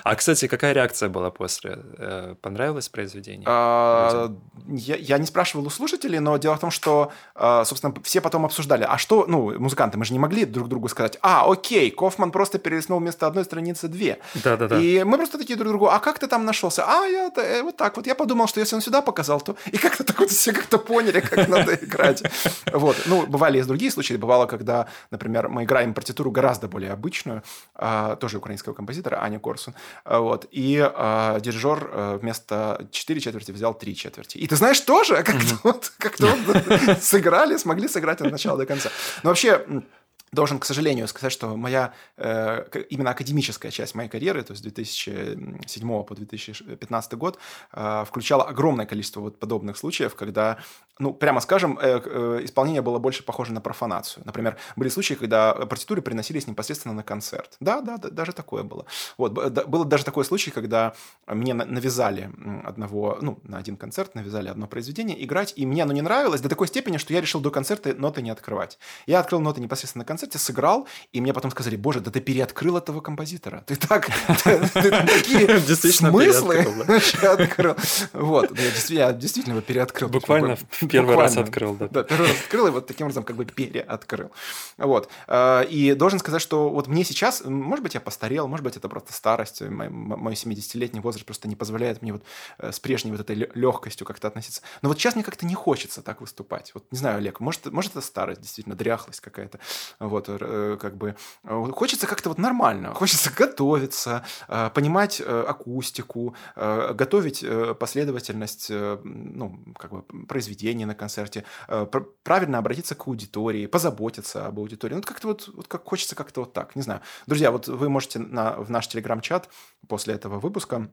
А, кстати, какая реакция была после? Э, понравилось произведение? А, я, я не спрашивал у слушателей, но дело в том, что, э, собственно, все потом обсуждали, а что, ну, музыканты, мы же не могли друг другу сказать, а, окей, Кофман просто перелистнул вместо одной страницы две. Да-да-да. И мы просто такие друг другу, а как ты там нашелся? А, я э, вот так вот, я подумал, что если он сюда показал, то... И как-то так вот все как-то поняли, как надо играть. Вот, ну, бывали и другие случаи, бывало, когда, например, мы играем партитуру гораздо более обычную, а, тоже украинского композитора, Аня Корсун, а, вот, и а, дирижер э, вместо 4 четверти взял 3 четверти. И ты знаешь, тоже как-то вот, вот сыграли, смогли сыграть от начала до конца. Но вообще, должен, к сожалению, сказать, что моя э, именно академическая часть моей карьеры, то есть 2007 по 2015 год, э, включала огромное количество вот подобных случаев, когда, ну, прямо скажем, э, исполнение было больше похоже на профанацию. Например, были случаи, когда партитуры приносились непосредственно на концерт. Да, да, да даже такое было. Вот, было даже такой случай, когда мне навязали одного, ну, на один концерт навязали одно произведение играть, и мне оно не нравилось до такой степени, что я решил до концерта ноты не открывать. Я открыл ноты непосредственно на концерт, концерте сыграл, и мне потом сказали, боже, да ты переоткрыл этого композитора. Ты так, ты такие смыслы открыл. Вот, я действительно его переоткрыл. Буквально первый раз открыл, да. Первый раз открыл, и вот таким образом как бы переоткрыл. Вот. А, и должен сказать, что вот мне сейчас, может быть, я постарел, может быть, это просто старость, мой 70-летний возраст просто не позволяет мне вот э, с прежней вот этой легкостью как-то относиться. Но вот сейчас мне как-то не хочется так выступать. Вот не знаю, Олег, может, может это старость, действительно, дряхлость какая-то. Вот, э, как бы э, хочется как-то вот нормально, хочется готовиться, э, понимать акустику, готовить последовательность, ну, как бы произведения на концерте, правильно обратиться к аудитории, позаботиться об аудитории. Ну, как-то вот, вот как хочется как-то вот так, не знаю. Друзья, вот вы можете на, в наш телеграм-чат после этого выпуска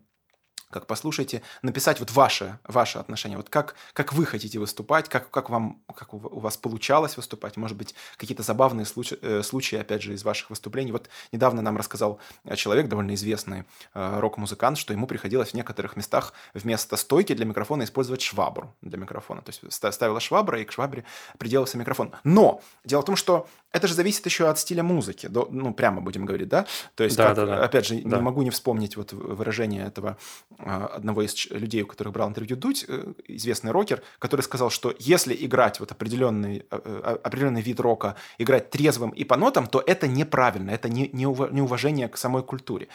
как послушайте, написать вот ваше, ваше отношение, вот как, как вы хотите выступать, как, как, вам, как у вас получалось выступать, может быть, какие-то забавные случаи, э, случаи, опять же, из ваших выступлений. Вот недавно нам рассказал э, человек, довольно известный э, рок-музыкант, что ему приходилось в некоторых местах вместо стойки для микрофона использовать швабру для микрофона. То есть ставила швабра, и к швабре приделался микрофон. Но дело в том, что это же зависит еще от стиля музыки, до, ну, прямо будем говорить, да? То есть, да, как, да, да. опять же, да. не могу не вспомнить вот выражение этого а, одного из людей, у которых брал интервью Дудь, э, известный рокер, который сказал, что если играть вот определенный, э, э, определенный вид рока, играть трезвым и по нотам, то это неправильно, это не, не неуважение к самой культуре.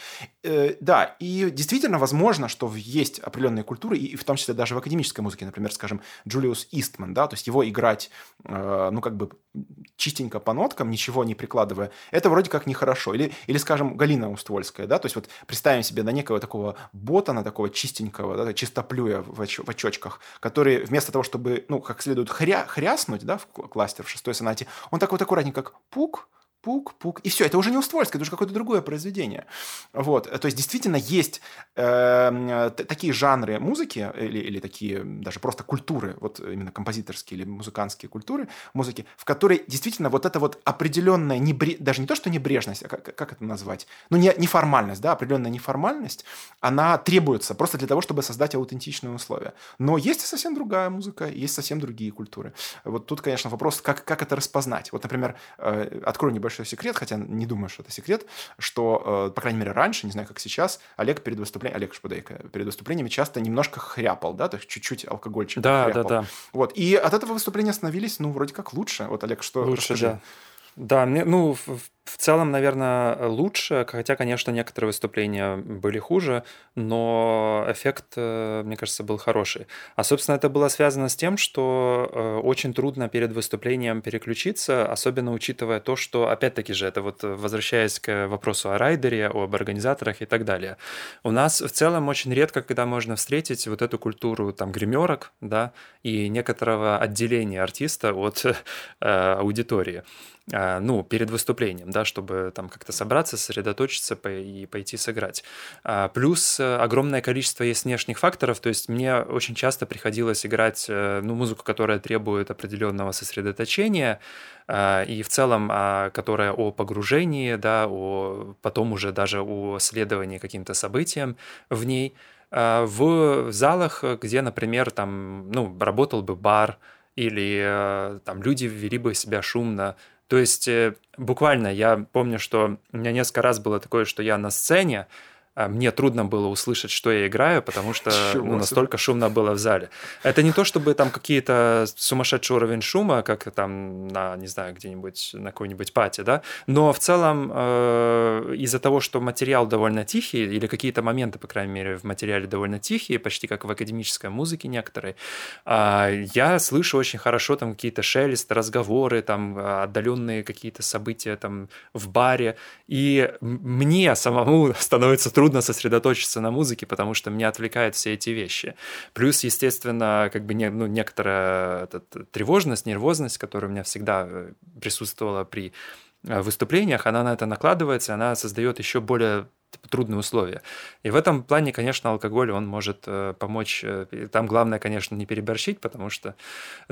Да, и действительно возможно, что есть определенные культуры, и в том числе даже в академической музыке, например, скажем, Джулиус Истман, да, то есть его играть, ну, как бы чистенько по ноткам, ничего не прикладывая, это вроде как нехорошо. Или, или скажем, Галина Уствольская, да, то есть вот представим себе на некого такого ботана, такого чистенького, да, чистоплюя в, оч- в очочках, который вместо того, чтобы, ну, как следует хря- хряснуть, да, в кластер в шестой сонате, он так вот аккуратненько, как пук, пук-пук, и все, это уже не Уствольское, это уже какое-то другое произведение. Вот, то есть действительно есть э, такие жанры музыки, или, или такие даже просто культуры, вот именно композиторские или музыкантские культуры музыки, в которой действительно вот эта вот определенная, небре... даже не то, что небрежность, а как, как это назвать, ну не, неформальность, да, определенная неформальность, она требуется просто для того, чтобы создать аутентичные условия. Но есть и совсем другая музыка, есть совсем другие культуры. Вот тут, конечно, вопрос, как, как это распознать. Вот, например, э, открою небольшой большой секрет, хотя не думаю, что это секрет, что, э, по крайней мере, раньше, не знаю, как сейчас, Олег перед выступлением, Олег Шпудейко, перед выступлениями часто немножко хряпал, да, то есть чуть-чуть алкогольчик Да, хряпал. да, да. Вот, и от этого выступления становились, ну, вроде как лучше. Вот, Олег, что Лучше, расскажи? да. Да, мне, ну, в, в целом, наверное, лучше, хотя, конечно, некоторые выступления были хуже, но эффект, э, мне кажется, был хороший. А, собственно, это было связано с тем, что э, очень трудно перед выступлением переключиться, особенно учитывая то, что, опять-таки же, это вот возвращаясь к вопросу о райдере, об организаторах и так далее. У нас в целом очень редко, когда можно встретить вот эту культуру там гримерок, да, и некоторого отделения артиста от э, аудитории. А, ну, перед выступлением, да, чтобы там как-то собраться, сосредоточиться и пойти сыграть. А, плюс э, огромное количество есть внешних факторов, то есть мне очень часто приходилось играть, э, ну, музыку, которая требует определенного сосредоточения, а, и в целом, которая о погружении, да, о, потом уже даже о следовании каким-то событиям в ней, в залах, где, например, там, ну, работал бы бар, или э, там люди вели бы себя шумно, то есть э, буквально я помню, что у меня несколько раз было такое, что я на сцене, мне трудно было услышать, что я играю, потому что ну, настолько шумно было в зале. Это не то, чтобы там какие-то сумасшедший уровень шума, как там на, не знаю, где-нибудь на какой-нибудь пати, да, но в целом э, из-за того, что материал довольно тихий, или какие-то моменты, по крайней мере, в материале довольно тихие, почти как в академической музыке некоторые, э, я слышу очень хорошо там какие-то шелесты, разговоры, там отдаленные какие-то события там в баре, и мне самому становится трудно трудно сосредоточиться на музыке, потому что меня отвлекают все эти вещи. Плюс, естественно, как бы не, ну, некоторая этот, тревожность, нервозность, которая у меня всегда э, присутствовала при э, выступлениях, она на это накладывается, она создает еще более Типа, трудные условия. И в этом плане, конечно, алкоголь, он может э, помочь. Э, там главное, конечно, не переборщить, потому что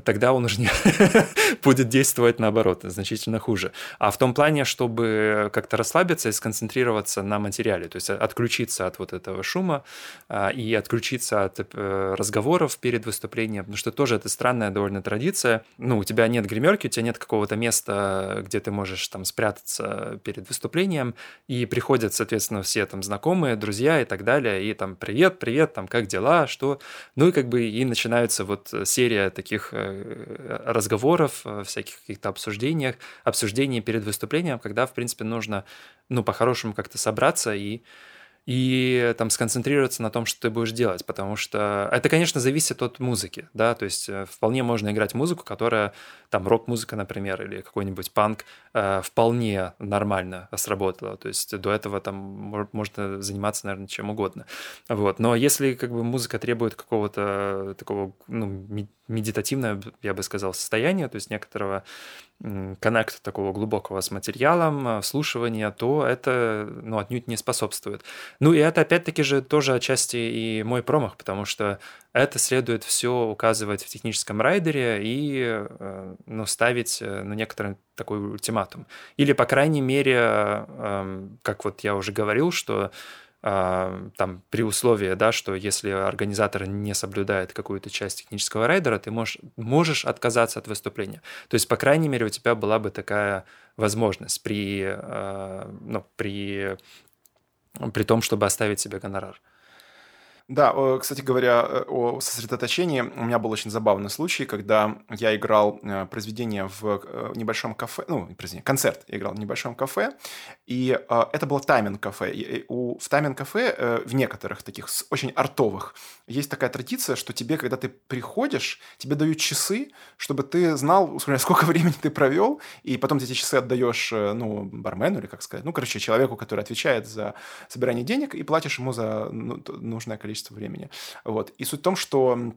тогда он уже не будет действовать наоборот, значительно хуже. А в том плане, чтобы как-то расслабиться и сконцентрироваться на материале, то есть отключиться от вот этого шума а, и отключиться от э, разговоров перед выступлением, потому что тоже это странная довольно традиция. Ну, у тебя нет гримерки, у тебя нет какого-то места, где ты можешь там спрятаться перед выступлением, и приходят, соответственно, все там знакомые, друзья и так далее, и там привет, привет, там как дела, что, ну и как бы и начинается вот серия таких э, разговоров, э, всяких каких-то обсуждениях, обсуждений перед выступлением, когда, в принципе, нужно, ну, по-хорошему как-то собраться и и там сконцентрироваться на том, что ты будешь делать, потому что это, конечно, зависит от музыки, да, то есть э, вполне можно играть музыку, которая, там, рок-музыка, например, или какой-нибудь панк, э, вполне нормально сработала, то есть до этого там можно заниматься, наверное, чем угодно, вот, но если как бы музыка требует какого-то такого, ну, медитативного, я бы сказал, состояния, то есть некоторого коннекта такого глубокого с материалом, э, вслушивания, то это ну, отнюдь не способствует. Ну и это опять-таки же тоже отчасти и мой промах, потому что это следует все указывать в техническом райдере и э, ну, ставить ну, некоторый такой ультиматум. Или, по крайней мере, эм, как вот я уже говорил, что там при условии, да, что если организатор не соблюдает какую-то часть технического райдера, ты можешь, можешь отказаться от выступления. То есть, по крайней мере, у тебя была бы такая возможность при, а, ну, при, при том, чтобы оставить себе гонорар. Да, кстати говоря, э, о сосредоточении, у меня был очень забавный случай, когда я играл э, произведение в э, небольшом кафе, ну, произведение, концерт я играл в небольшом кафе, и это было тайминг-кафе. И у, в тайминг-кафе, в некоторых таких очень артовых, есть такая традиция, что тебе, когда ты приходишь, тебе дают часы, чтобы ты знал, сколько времени ты провел, и потом эти часы отдаешь, ну, бармену или как сказать, ну, короче, человеку, который отвечает за собирание денег, и платишь ему за ну, нужное количество количество времени. Вот. И суть в том, что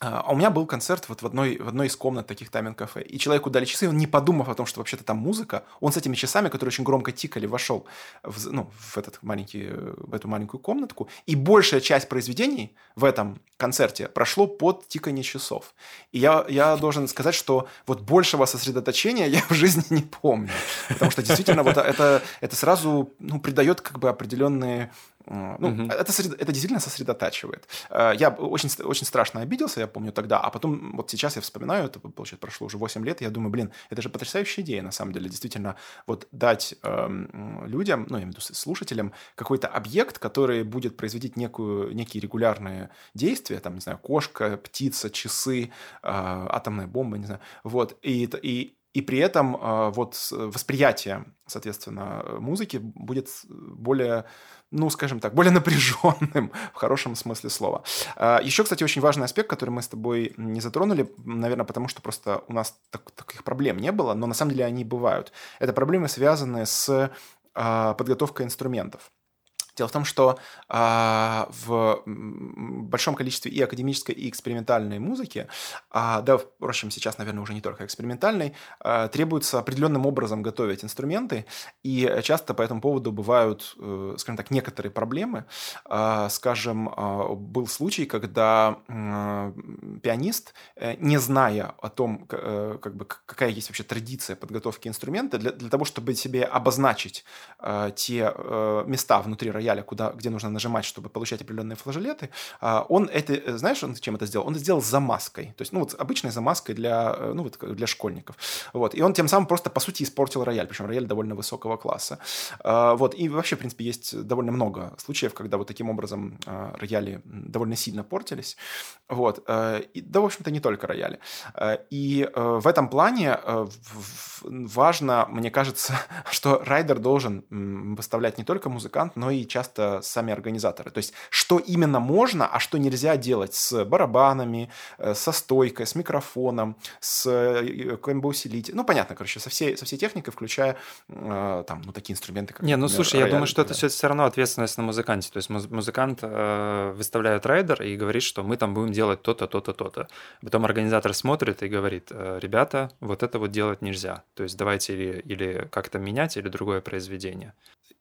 а у меня был концерт вот в одной, в одной из комнат таких тайминг-кафе. И человеку дали часы, он не подумав о том, что вообще-то там музыка, он с этими часами, которые очень громко тикали, вошел в, ну, в, этот маленький, в эту маленькую комнатку. И большая часть произведений в этом концерте прошло под тикание часов. И я, я должен сказать, что вот большего сосредоточения я в жизни не помню. Потому что действительно вот это, это сразу ну, придает как бы определенные ну, угу. это, это действительно сосредотачивает. Э, я очень, очень страшно обиделся, я помню тогда, а потом вот сейчас я вспоминаю, это, получается, прошло уже 8 лет, я думаю, блин, это же потрясающая идея, на самом деле, действительно, вот дать эм, людям, ну, я имею в виду слушателям, какой-то объект, который будет производить некую, некие регулярные действия, там, не знаю, кошка, птица, часы, э, атомная бомба, не знаю, вот, и, и и при этом э, вот восприятие, соответственно, музыки будет более ну, скажем так, более напряженным в хорошем смысле слова. А, Еще, кстати, очень важный аспект, который мы с тобой не затронули, наверное, потому что просто у нас так, таких проблем не было, но на самом деле они бывают. Это проблемы, связанные с а, подготовкой инструментов. Дело в том, что а, в большом количестве и академической, и экспериментальной музыки, а, да, впрочем, сейчас, наверное, уже не только экспериментальной, а, требуется определенным образом готовить инструменты, и часто по этому поводу бывают, э, скажем так, некоторые проблемы. А, скажем, а, был случай, когда а, пианист, э, не зная о том, э, как бы, какая есть вообще традиция подготовки инструмента, для, для того, чтобы себе обозначить а, те а, места внутри рояля, рояля, куда, где нужно нажимать, чтобы получать определенные флажолеты, а, он это, знаешь, он чем это сделал? Он это сделал замазкой. То есть, ну, вот обычной замазкой для, ну, вот, для школьников. Вот. И он тем самым просто, по сути, испортил рояль, причем рояль довольно высокого класса. А, вот. И вообще, в принципе, есть довольно много случаев, когда вот таким образом рояли довольно сильно портились. Вот. И, да, в общем-то, не только рояли. И в этом плане важно, мне кажется, что райдер должен выставлять не только музыкант, но и часто сами организаторы. То есть, что именно можно, а что нельзя делать с барабанами, э, со стойкой, с микрофоном, с комбо-усилителем. Э, ну, понятно, короче, со всей, со всей техникой, включая э, там, ну, такие инструменты, как, Не, ну, например, слушай, рояль, я думаю, что это все, все равно ответственность на музыканте. То есть, музыкант э, выставляет райдер и говорит, что мы там будем делать то-то, то-то, то-то. Потом организатор смотрит и говорит, ребята, вот это вот делать нельзя. То есть, давайте или, или как-то менять, или другое произведение.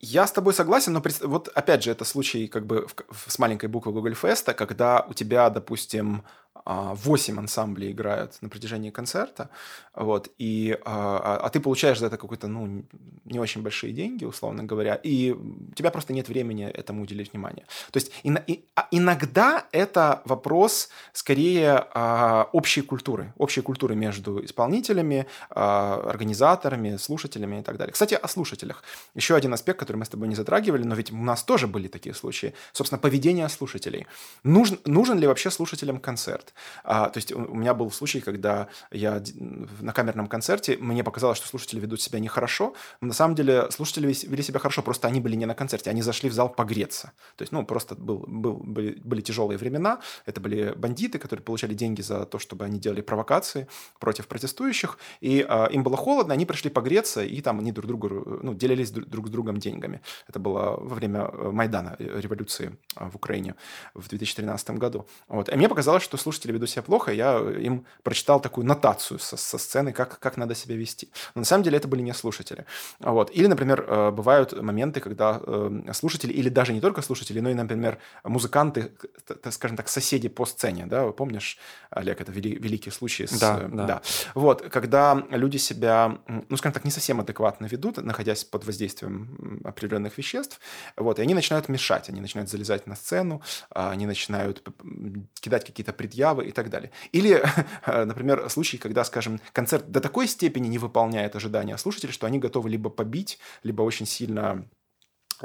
Я с тобой согласен, но вот опять же, это случай как бы с маленькой буквы Google Fest, когда у тебя, допустим, 8 а, ансамблей играют на протяжении концерта, вот, и, а, а, а ты получаешь за это какой-то, ну, не очень большие деньги, условно говоря, и у тебя просто нет времени этому уделить внимание. То есть и, и, иногда это вопрос скорее а, общей культуры, общей культуры между исполнителями, а, организаторами, слушателями и так далее. Кстати, о слушателях. Еще один аспект, который мы с тобой не затрагивали, но ведь у нас тоже были такие случаи. Собственно, поведение слушателей. Нужен, нужен ли вообще слушателям концерт? А, то есть у меня был случай, когда я на камерном концерте, мне показалось, что слушатели ведут себя нехорошо, но на самом деле слушатели вели себя хорошо, просто они были не на концерте, они зашли в зал погреться. То есть, ну, просто был, был, были, были тяжелые времена, это были бандиты, которые получали деньги за то, чтобы они делали провокации против протестующих, и а, им было холодно, они пришли погреться, и там они друг другу, ну, делились друг с другом деньгами. Это было во время э, Майдана, э, революции а, в Украине в 2013 году. Вот. И мне показалось, что слушатели ведут себя плохо, я им прочитал такую нотацию со, со сцены, как, как надо себя вести. Но на самом деле это были не слушатели. Вот. Или, например, э, бывают моменты, когда э, слушатели, или даже не только слушатели, но и, например, музыканты, скажем так, соседи по сцене, да, помнишь, Олег, это вели, великий случай с... Да, да. да. Вот, когда люди себя, ну, скажем так, не совсем адекватно ведут, находясь под воздействием определенных веществ, вот, и они начинают мешать, они начинают залезать на сцену, а, они начинают кидать какие-то предъявы и так далее. Или, например, случай, когда, скажем, концерт до такой степени не выполняет ожидания слушателей, что они готовы либо побить, либо очень сильно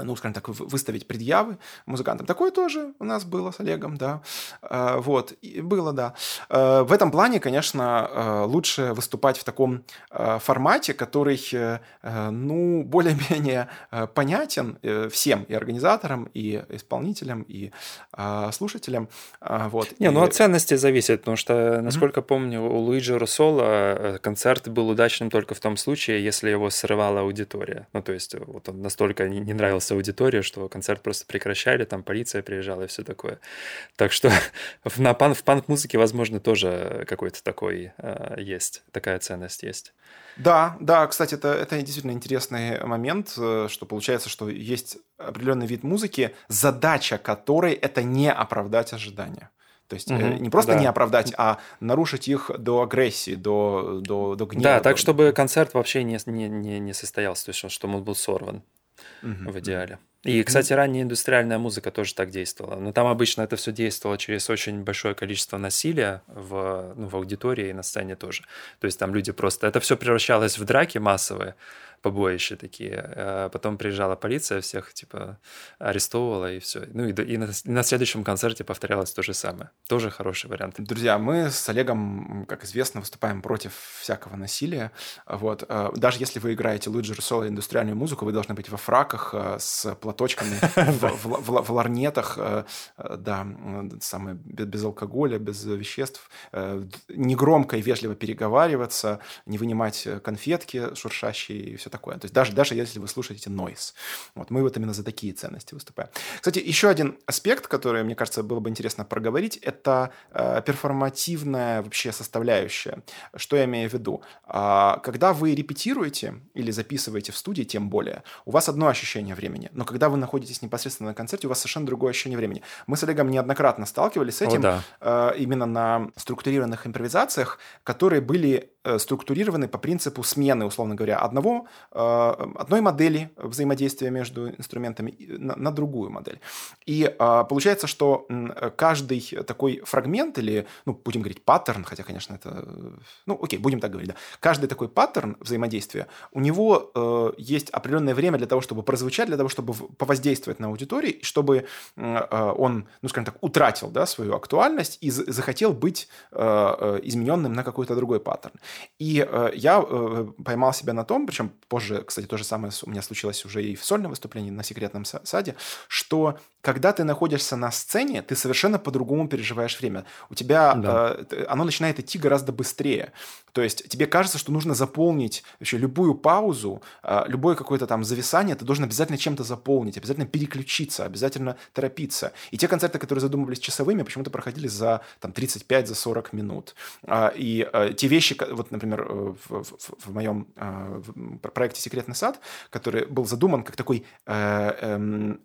ну, скажем так, выставить предъявы музыкантам. Такое тоже у нас было с Олегом, да. А, вот, и было, да. А, в этом плане, конечно, а, лучше выступать в таком формате, который, э, ну, более-менее понятен э, всем, и организаторам, и исполнителям, и слушателям. Вот. Не, ну, от ценности зависит, потому что, насколько mm-hmm. помню, у Луиджи Руссола э, концерт был удачным только в том случае, если его срывала аудитория. Ну, то есть, вот он настолько не нравился собиралась аудитория, что концерт просто прекращали, там полиция приезжала и все такое. Так что в, на пан, в панк-музыке, возможно, тоже какой-то такой э, есть, такая ценность есть. Да, да, кстати, это, это действительно интересный момент, э, что получается, что есть определенный вид музыки, задача которой это не оправдать ожидания. То есть угу, не просто да. не оправдать, а нарушить их до агрессии, до, до, до гнева. Да, так, чтобы концерт вообще не, не, не, не состоялся, то есть, чтобы он был сорван угу. в идеале. И, кстати, ранняя индустриальная музыка тоже так действовала. Но там обычно это все действовало через очень большое количество насилия в, ну, в аудитории и на сцене тоже. То есть там люди просто... Это все превращалось в драки массовые побоища такие. А потом приезжала полиция, всех типа арестовывала и все. Ну и, и, на, и на следующем концерте повторялось то же самое. Тоже хороший вариант. Друзья, мы с Олегом, как известно, выступаем против всякого насилия. Вот. А, даже если вы играете Луиджи Руссола индустриальную музыку, вы должны быть во фраках а, с платочками, в ларнетах, да, самое без алкоголя, без веществ, негромко и вежливо переговариваться, не вынимать конфетки шуршащие и все все такое. То есть даже, даже если вы слушаете noise. Вот мы вот именно за такие ценности выступаем. Кстати, еще один аспект, который, мне кажется, было бы интересно проговорить, это э, перформативная вообще составляющая. Что я имею в виду? А, когда вы репетируете или записываете в студии, тем более, у вас одно ощущение времени. Но когда вы находитесь непосредственно на концерте, у вас совершенно другое ощущение времени. Мы с Олегом неоднократно сталкивались с этим О, да. именно на структурированных импровизациях, которые были Э, структурированы по принципу смены, условно говоря, одного, э, одной модели взаимодействия между инструментами на, на другую модель. И э, получается, что каждый такой фрагмент или, ну, будем говорить, паттерн, хотя, конечно, это... Ну, окей, будем так говорить, да. Каждый такой паттерн взаимодействия, у него есть определенное время для того, чтобы прозвучать, для того, чтобы повоздействовать на аудиторию, чтобы он, ну, скажем так, утратил да, свою актуальность и захотел быть измененным на какой-то другой паттерн. И э, я э, поймал себя на том, причем позже, кстати, то же самое у меня случилось уже и в сольном выступлении на секретном саде, что когда ты находишься на сцене, ты совершенно по-другому переживаешь время. У тебя да. э, оно начинает идти гораздо быстрее. То есть тебе кажется, что нужно заполнить вообще любую паузу, э, любое какое-то там зависание, ты должен обязательно чем-то заполнить, обязательно переключиться, обязательно торопиться. И те концерты, которые задумывались часовыми, почему-то проходили за там 35-40 за 40 минут. Э, и э, те вещи, вот, например, э, в, в, в моем э, проекте «Секретный сад», который был задуман как такой э, э,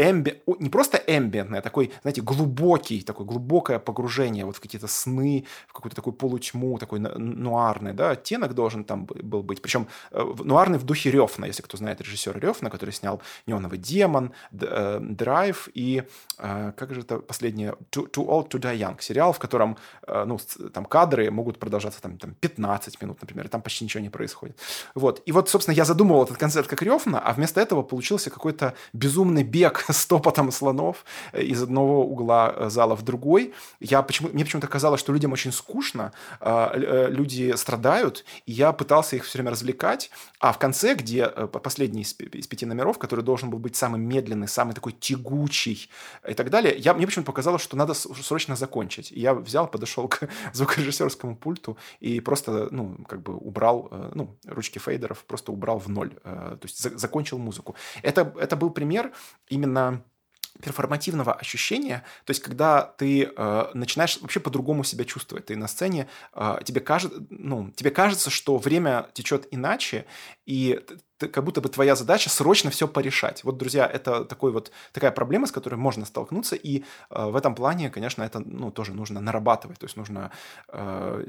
эмби... не просто эмбиентный, а такой, знаете, глубокий, такое глубокое погружение вот в какие-то сны, в какую-то такую полутьму, такой нуарный, да, оттенок должен там был быть. Причем э, нуарный в духе Рёфна, если кто знает режиссера Рёфна, который снял «Неоновый демон», э, «Драйв» и, э, как же это последнее, «Too, Too Old to Die Young», сериал, в котором, ну, там кадры могут продолжаться там, там 15 минут, например, и там почти ничего не происходит. Вот. И вот, собственно, я задумывал этот концерт как Рёфна, а вместо этого получился какой-то безумный бег стопотом слонов э, из одного угла э, зала в другой. Я почему, мне почему-то казалось, что людям очень скучно, э, люди страдают, и я пытался их все время развлекать. А в конце, где последний из, из пяти номеров, который должен был быть самый медленный, самый такой тягучий и так далее, я, мне почему-то показалось, что надо срочно закончить. И я взял, подошел к звукорежиссерскому пульту и просто, ну, как бы убрал, ну, ручки фейдеров просто убрал в ноль. То есть закончил музыку. Это, это был пример именно перформативного ощущения, то есть когда ты э, начинаешь вообще по-другому себя чувствовать, ты на сцене, э, тебе, кажется, ну, тебе кажется, что время течет иначе, и как будто бы твоя задача срочно все порешать. Вот, друзья, это такой вот, такая проблема, с которой можно столкнуться, и э, в этом плане, конечно, это ну, тоже нужно нарабатывать. То есть нужно, э,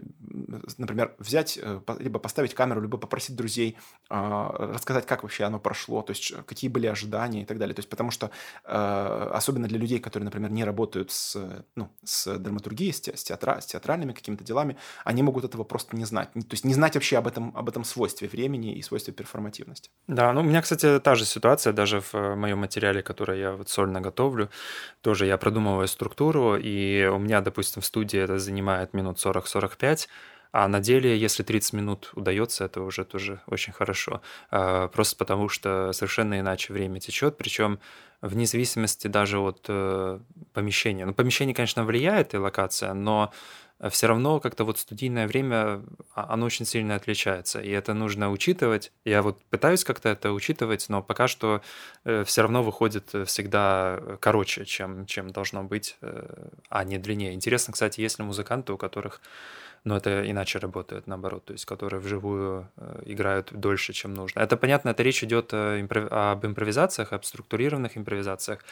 например, взять, э, либо поставить камеру, либо попросить друзей э, рассказать, как вообще оно прошло, то есть какие были ожидания и так далее. То есть потому что, э, особенно для людей, которые, например, не работают с, ну, с драматургией, с, с, театра, с театральными какими-то делами, они могут этого просто не знать. То есть не знать вообще об этом, об этом свойстве времени и свойстве перформативности есть. Да, ну у меня, кстати, та же ситуация, даже в э, моем материале, который я вот сольно готовлю, тоже я продумываю структуру, и у меня, допустим, в студии это занимает минут 40-45, а на деле, если 30 минут удается, это уже тоже очень хорошо. А, просто потому, что совершенно иначе время течет, причем вне зависимости даже от э, помещения. Ну, помещение, конечно, влияет и локация, но все равно как-то вот студийное время, а, оно очень сильно отличается, и это нужно учитывать. Я вот пытаюсь как-то это учитывать, но пока что э, все равно выходит э, всегда короче, чем, чем должно быть, а не длиннее. Интересно, кстати, есть ли музыканты, у которых но это иначе работает, наоборот, то есть которые вживую играют дольше, чем нужно. Это понятно, это речь идет об импровизациях, об структурированных импровизациях,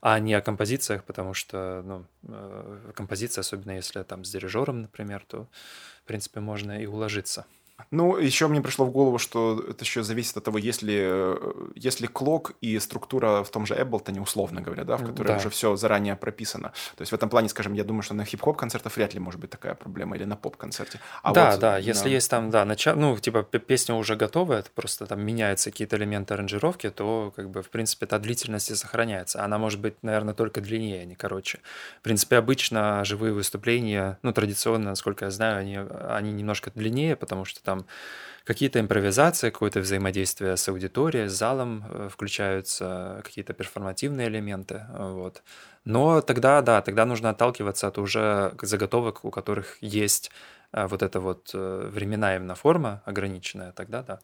а не о композициях, потому что ну, э, композиция, особенно если там с дирижером, например, то, в принципе, можно и уложиться. Ну, еще мне пришло в голову, что это еще зависит от того, если, э, если клок и структура в том же Ableton, условно говоря, да, в которой да. уже все заранее прописано. То есть в этом плане, скажем, я думаю, что на хип-хоп концертах вряд ли может быть такая проблема, или на поп-концерте. А да, вот, да, если на... есть там, да, начало, ну, типа песня уже готова, это просто там меняются какие-то элементы аранжировки, то, как бы, в принципе, та длительность и сохраняется. Она может быть, наверное, только длиннее, а не короче. В принципе, обычно живые выступления, ну, традиционно, насколько я знаю, они, они немножко длиннее, потому что там какие-то импровизации, какое-то взаимодействие с аудиторией, с залом, э, включаются какие-то перформативные элементы. Вот. Но тогда, да, тогда нужно отталкиваться от уже заготовок, у которых есть э, вот эта вот э, временная именно форма ограниченная, тогда да.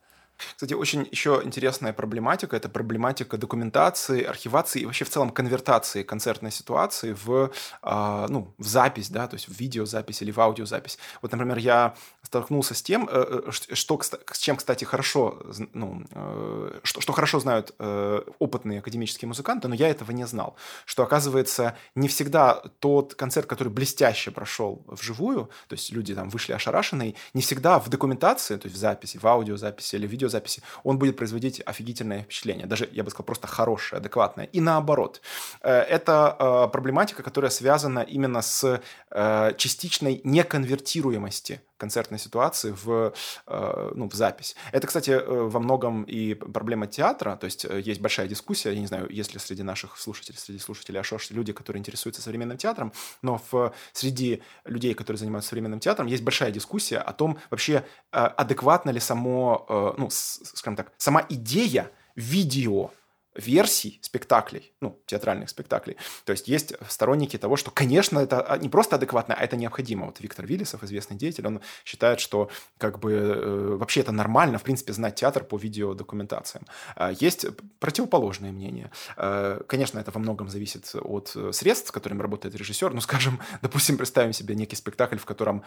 Кстати, очень еще интересная проблематика – это проблематика документации, архивации и вообще в целом конвертации концертной ситуации в, э, ну, в запись, да, то есть в видеозапись или в аудиозапись. Вот, например, я столкнулся с тем, э, э что, с чем, кстати, хорошо, ну, э, что, что хорошо знают э, опытные академические музыканты, но я этого не знал, что, оказывается, не всегда тот концерт, который блестяще прошел вживую, то есть люди там вышли ошарашенные, не всегда в документации, то есть в записи, в аудиозаписи или в видеозаписи, он будет производить офигительное впечатление. Даже, я бы сказал, просто хорошее, адекватное. И наоборот. Э, это э, проблематика, которая связана именно с э, частичной неконвертируемости концертной ситуации в, э, ну, в запись. Это, кстати, э, во многом и проблема театра, то есть э, есть большая дискуссия, я не знаю, есть ли среди наших слушателей, среди слушателей Ашош люди, которые интересуются современным театром, но в, среди людей, которые занимаются современным театром, есть большая дискуссия о том, вообще адекватно ли само, ну, скажем так, сама идея видео версий спектаклей, ну, театральных спектаклей. То есть есть сторонники того, что, конечно, это а, не просто адекватно, а это необходимо. Вот Виктор Виллисов, известный деятель, он считает, что как бы э, вообще это нормально, в принципе, знать театр по видеодокументациям. А есть противоположное мнение. Э, конечно, это во многом зависит от э, средств, с которыми работает режиссер. Ну, скажем, допустим, представим себе некий спектакль, в котором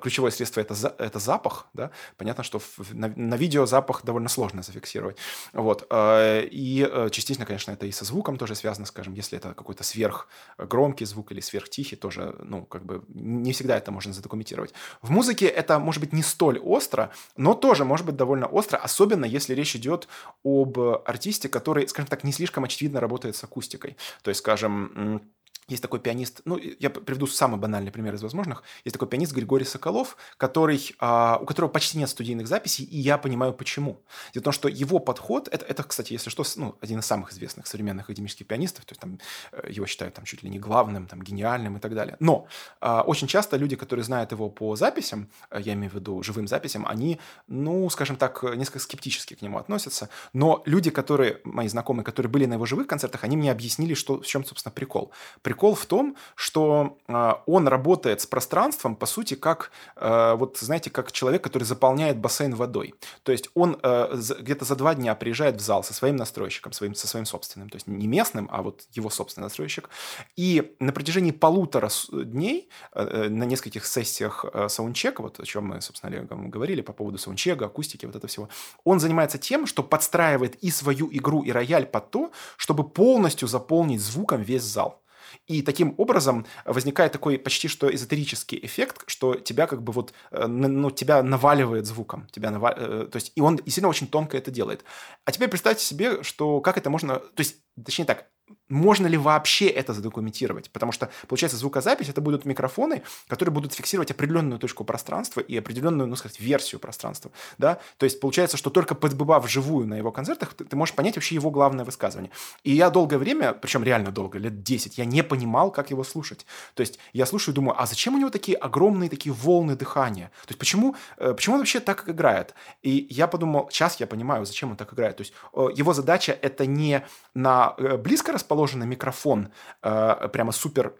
ключевое средство это, за, это запах, да, понятно, что в, на, на видео запах довольно сложно зафиксировать. Вот. И Э, частично, конечно, это и со звуком тоже связано, скажем, если это какой-то сверхгромкий звук или сверхтихий, тоже, ну, как бы не всегда это можно задокументировать. В музыке это может быть не столь остро, но тоже может быть довольно остро, особенно если речь идет об артисте, который, скажем так, не слишком очевидно работает с акустикой. То есть, скажем, есть такой пианист, ну, я приведу самый банальный пример из возможных. Есть такой пианист Григорий Соколов, который, а, у которого почти нет студийных записей, и я понимаю, почему. Дело в том, что его подход, это, это кстати, если что, ну, один из самых известных современных академических пианистов, то есть там э, его считают там чуть ли не главным, там, гениальным и так далее. Но а, очень часто люди, которые знают его по записям, э, я имею в виду живым записям, они, ну, скажем так, несколько скептически к нему относятся. Но люди, которые, мои знакомые, которые были на его живых концертах, они мне объяснили, что, в чем, собственно, прикол. Прикол в том, что э, он работает с пространством, по сути, как, э, вот знаете, как человек, который заполняет бассейн водой. То есть он э, где-то за два дня приезжает в зал со своим настройщиком, своим, со своим собственным, то есть не местным, а вот его собственный настройщик. И на протяжении полутора дней э, на нескольких сессиях э, саундчека, вот о чем мы, собственно, говорили по поводу саундчека, акустики, вот это всего, он занимается тем, что подстраивает и свою игру, и рояль под то, чтобы полностью заполнить звуком весь зал. И таким образом возникает такой почти что эзотерический эффект, что тебя как бы вот, э, ну, тебя наваливает звуком. Тебя навал... Э, то есть, и он действительно очень тонко это делает. А теперь представьте себе, что как это можно... То есть, точнее так, можно ли вообще это задокументировать? Потому что, получается, звукозапись это будут микрофоны, которые будут фиксировать определенную точку пространства и определенную, ну, сказать, версию пространства. Да? То есть, получается, что только побывав вживую на его концертах, ты, ты можешь понять вообще его главное высказывание. И я долгое время, причем реально долго, лет 10, я не понимал, как его слушать. То есть, я слушаю и думаю, а зачем у него такие огромные такие волны дыхания? То есть, почему, э, почему он вообще так играет? И я подумал, сейчас я понимаю, зачем он так играет. То есть, его задача это не на э, близко расположенный микрофон, э, прямо супер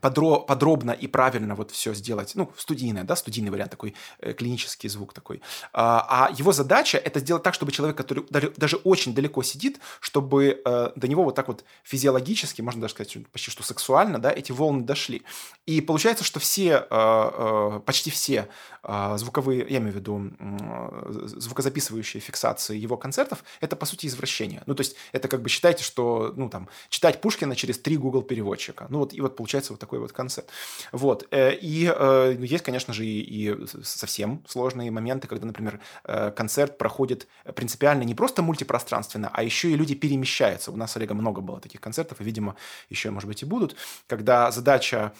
подро подробно и правильно вот все сделать, ну, студийное, да, студийный вариант такой, э, клинический звук такой. А, а его задача это сделать так, чтобы человек, который даже, очень далеко сидит, чтобы э, до него вот так вот физиологически, можно даже сказать, почти что сексуально, да, эти волны дошли. И получается, что все, э, почти все звуковые, я имею в виду звукозаписывающие фиксации его концертов, это, по сути, извращение. Ну, то есть, это как бы считайте, что, ну, там, читать Пушкина через три Google переводчика. Ну, вот, и вот получается вот такой вот концепт. Вот. Э, и э, есть, конечно же, и, совсем сложные моменты, когда, например, э, концерт проходит принципиально не просто мультипространственно, а еще и люди перемещаются. У нас с Олегом много было таких концертов, и, видимо, еще, может быть, и будут, когда задача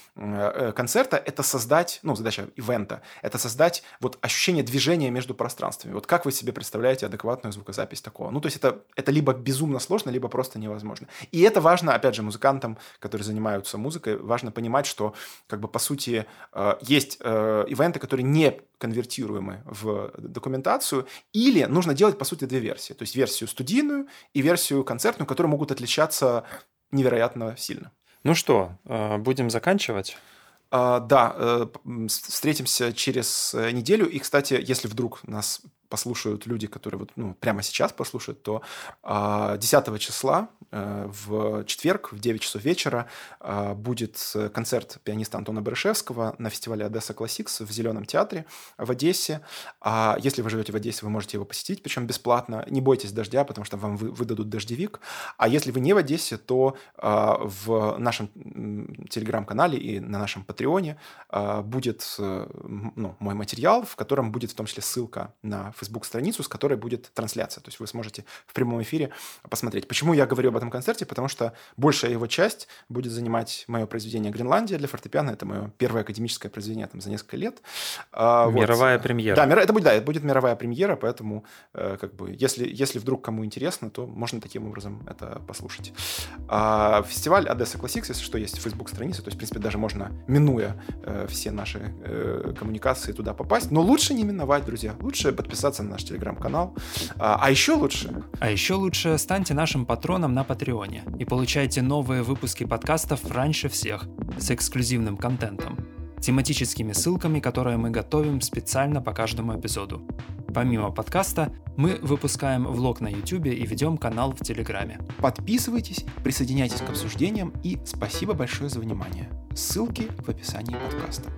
концерта – это создать, ну, задача ивента – это создать вот ощущение движения между пространствами. Вот как вы себе представляете адекватную звукозапись такого? Ну, то есть это, это либо безумно сложно, либо просто невозможно. И это важно, опять же, музыкантам, которые занимаются музыкой, важно понимать, что, как бы, по сути, э, есть э, ивенты, которые не конвертируемы в документацию, или нужно делать, по сути, две версии. То есть версию студийную и версию концертную, которые могут отличаться невероятно сильно. Ну что, э, будем заканчивать? А, да, встретимся через неделю. И, кстати, если вдруг нас послушают люди, которые вот, ну, прямо сейчас послушают, то 10 а, числа э, в четверг в 9 часов вечера а, будет концерт пианиста Антона Барышевского на фестивале Одесса Classics в Зеленом театре в Одессе. А если вы живете в Одессе, вы можете его посетить, причем бесплатно. Не бойтесь дождя, потому что вам выдадут дождевик. А если вы не в Одессе, то в нашем телеграм-канале и на нашем Патреоне будет э, ну, мой материал, в котором будет в том числе ссылка на Facebook-страницу, с которой будет трансляция. То есть вы сможете в прямом эфире посмотреть. Почему я говорю об этом концерте? Потому что большая его часть будет занимать мое произведение «Гренландия» для фортепиано. Это мое первое академическое произведение там, за несколько лет. А, мировая вот. премьера. Да, это будет, да, это будет мировая премьера, поэтому э, как бы, если, если вдруг кому интересно, то можно таким образом это послушать. А, фестиваль Одесса Classics, если что, есть Facebook-страница, то есть, в принципе, даже можно, минуя э, все наши э, коммуникации, туда попасть. Но лучше не миновать, друзья. Лучше подписаться подписаться на наш телеграм-канал. А, а еще лучше... А еще лучше станьте нашим патроном на Патреоне и получайте новые выпуски подкастов раньше всех с эксклюзивным контентом, тематическими ссылками, которые мы готовим специально по каждому эпизоду. Помимо подкаста, мы выпускаем влог на YouTube и ведем канал в Телеграме. Подписывайтесь, присоединяйтесь к обсуждениям и спасибо большое за внимание. Ссылки в описании подкаста.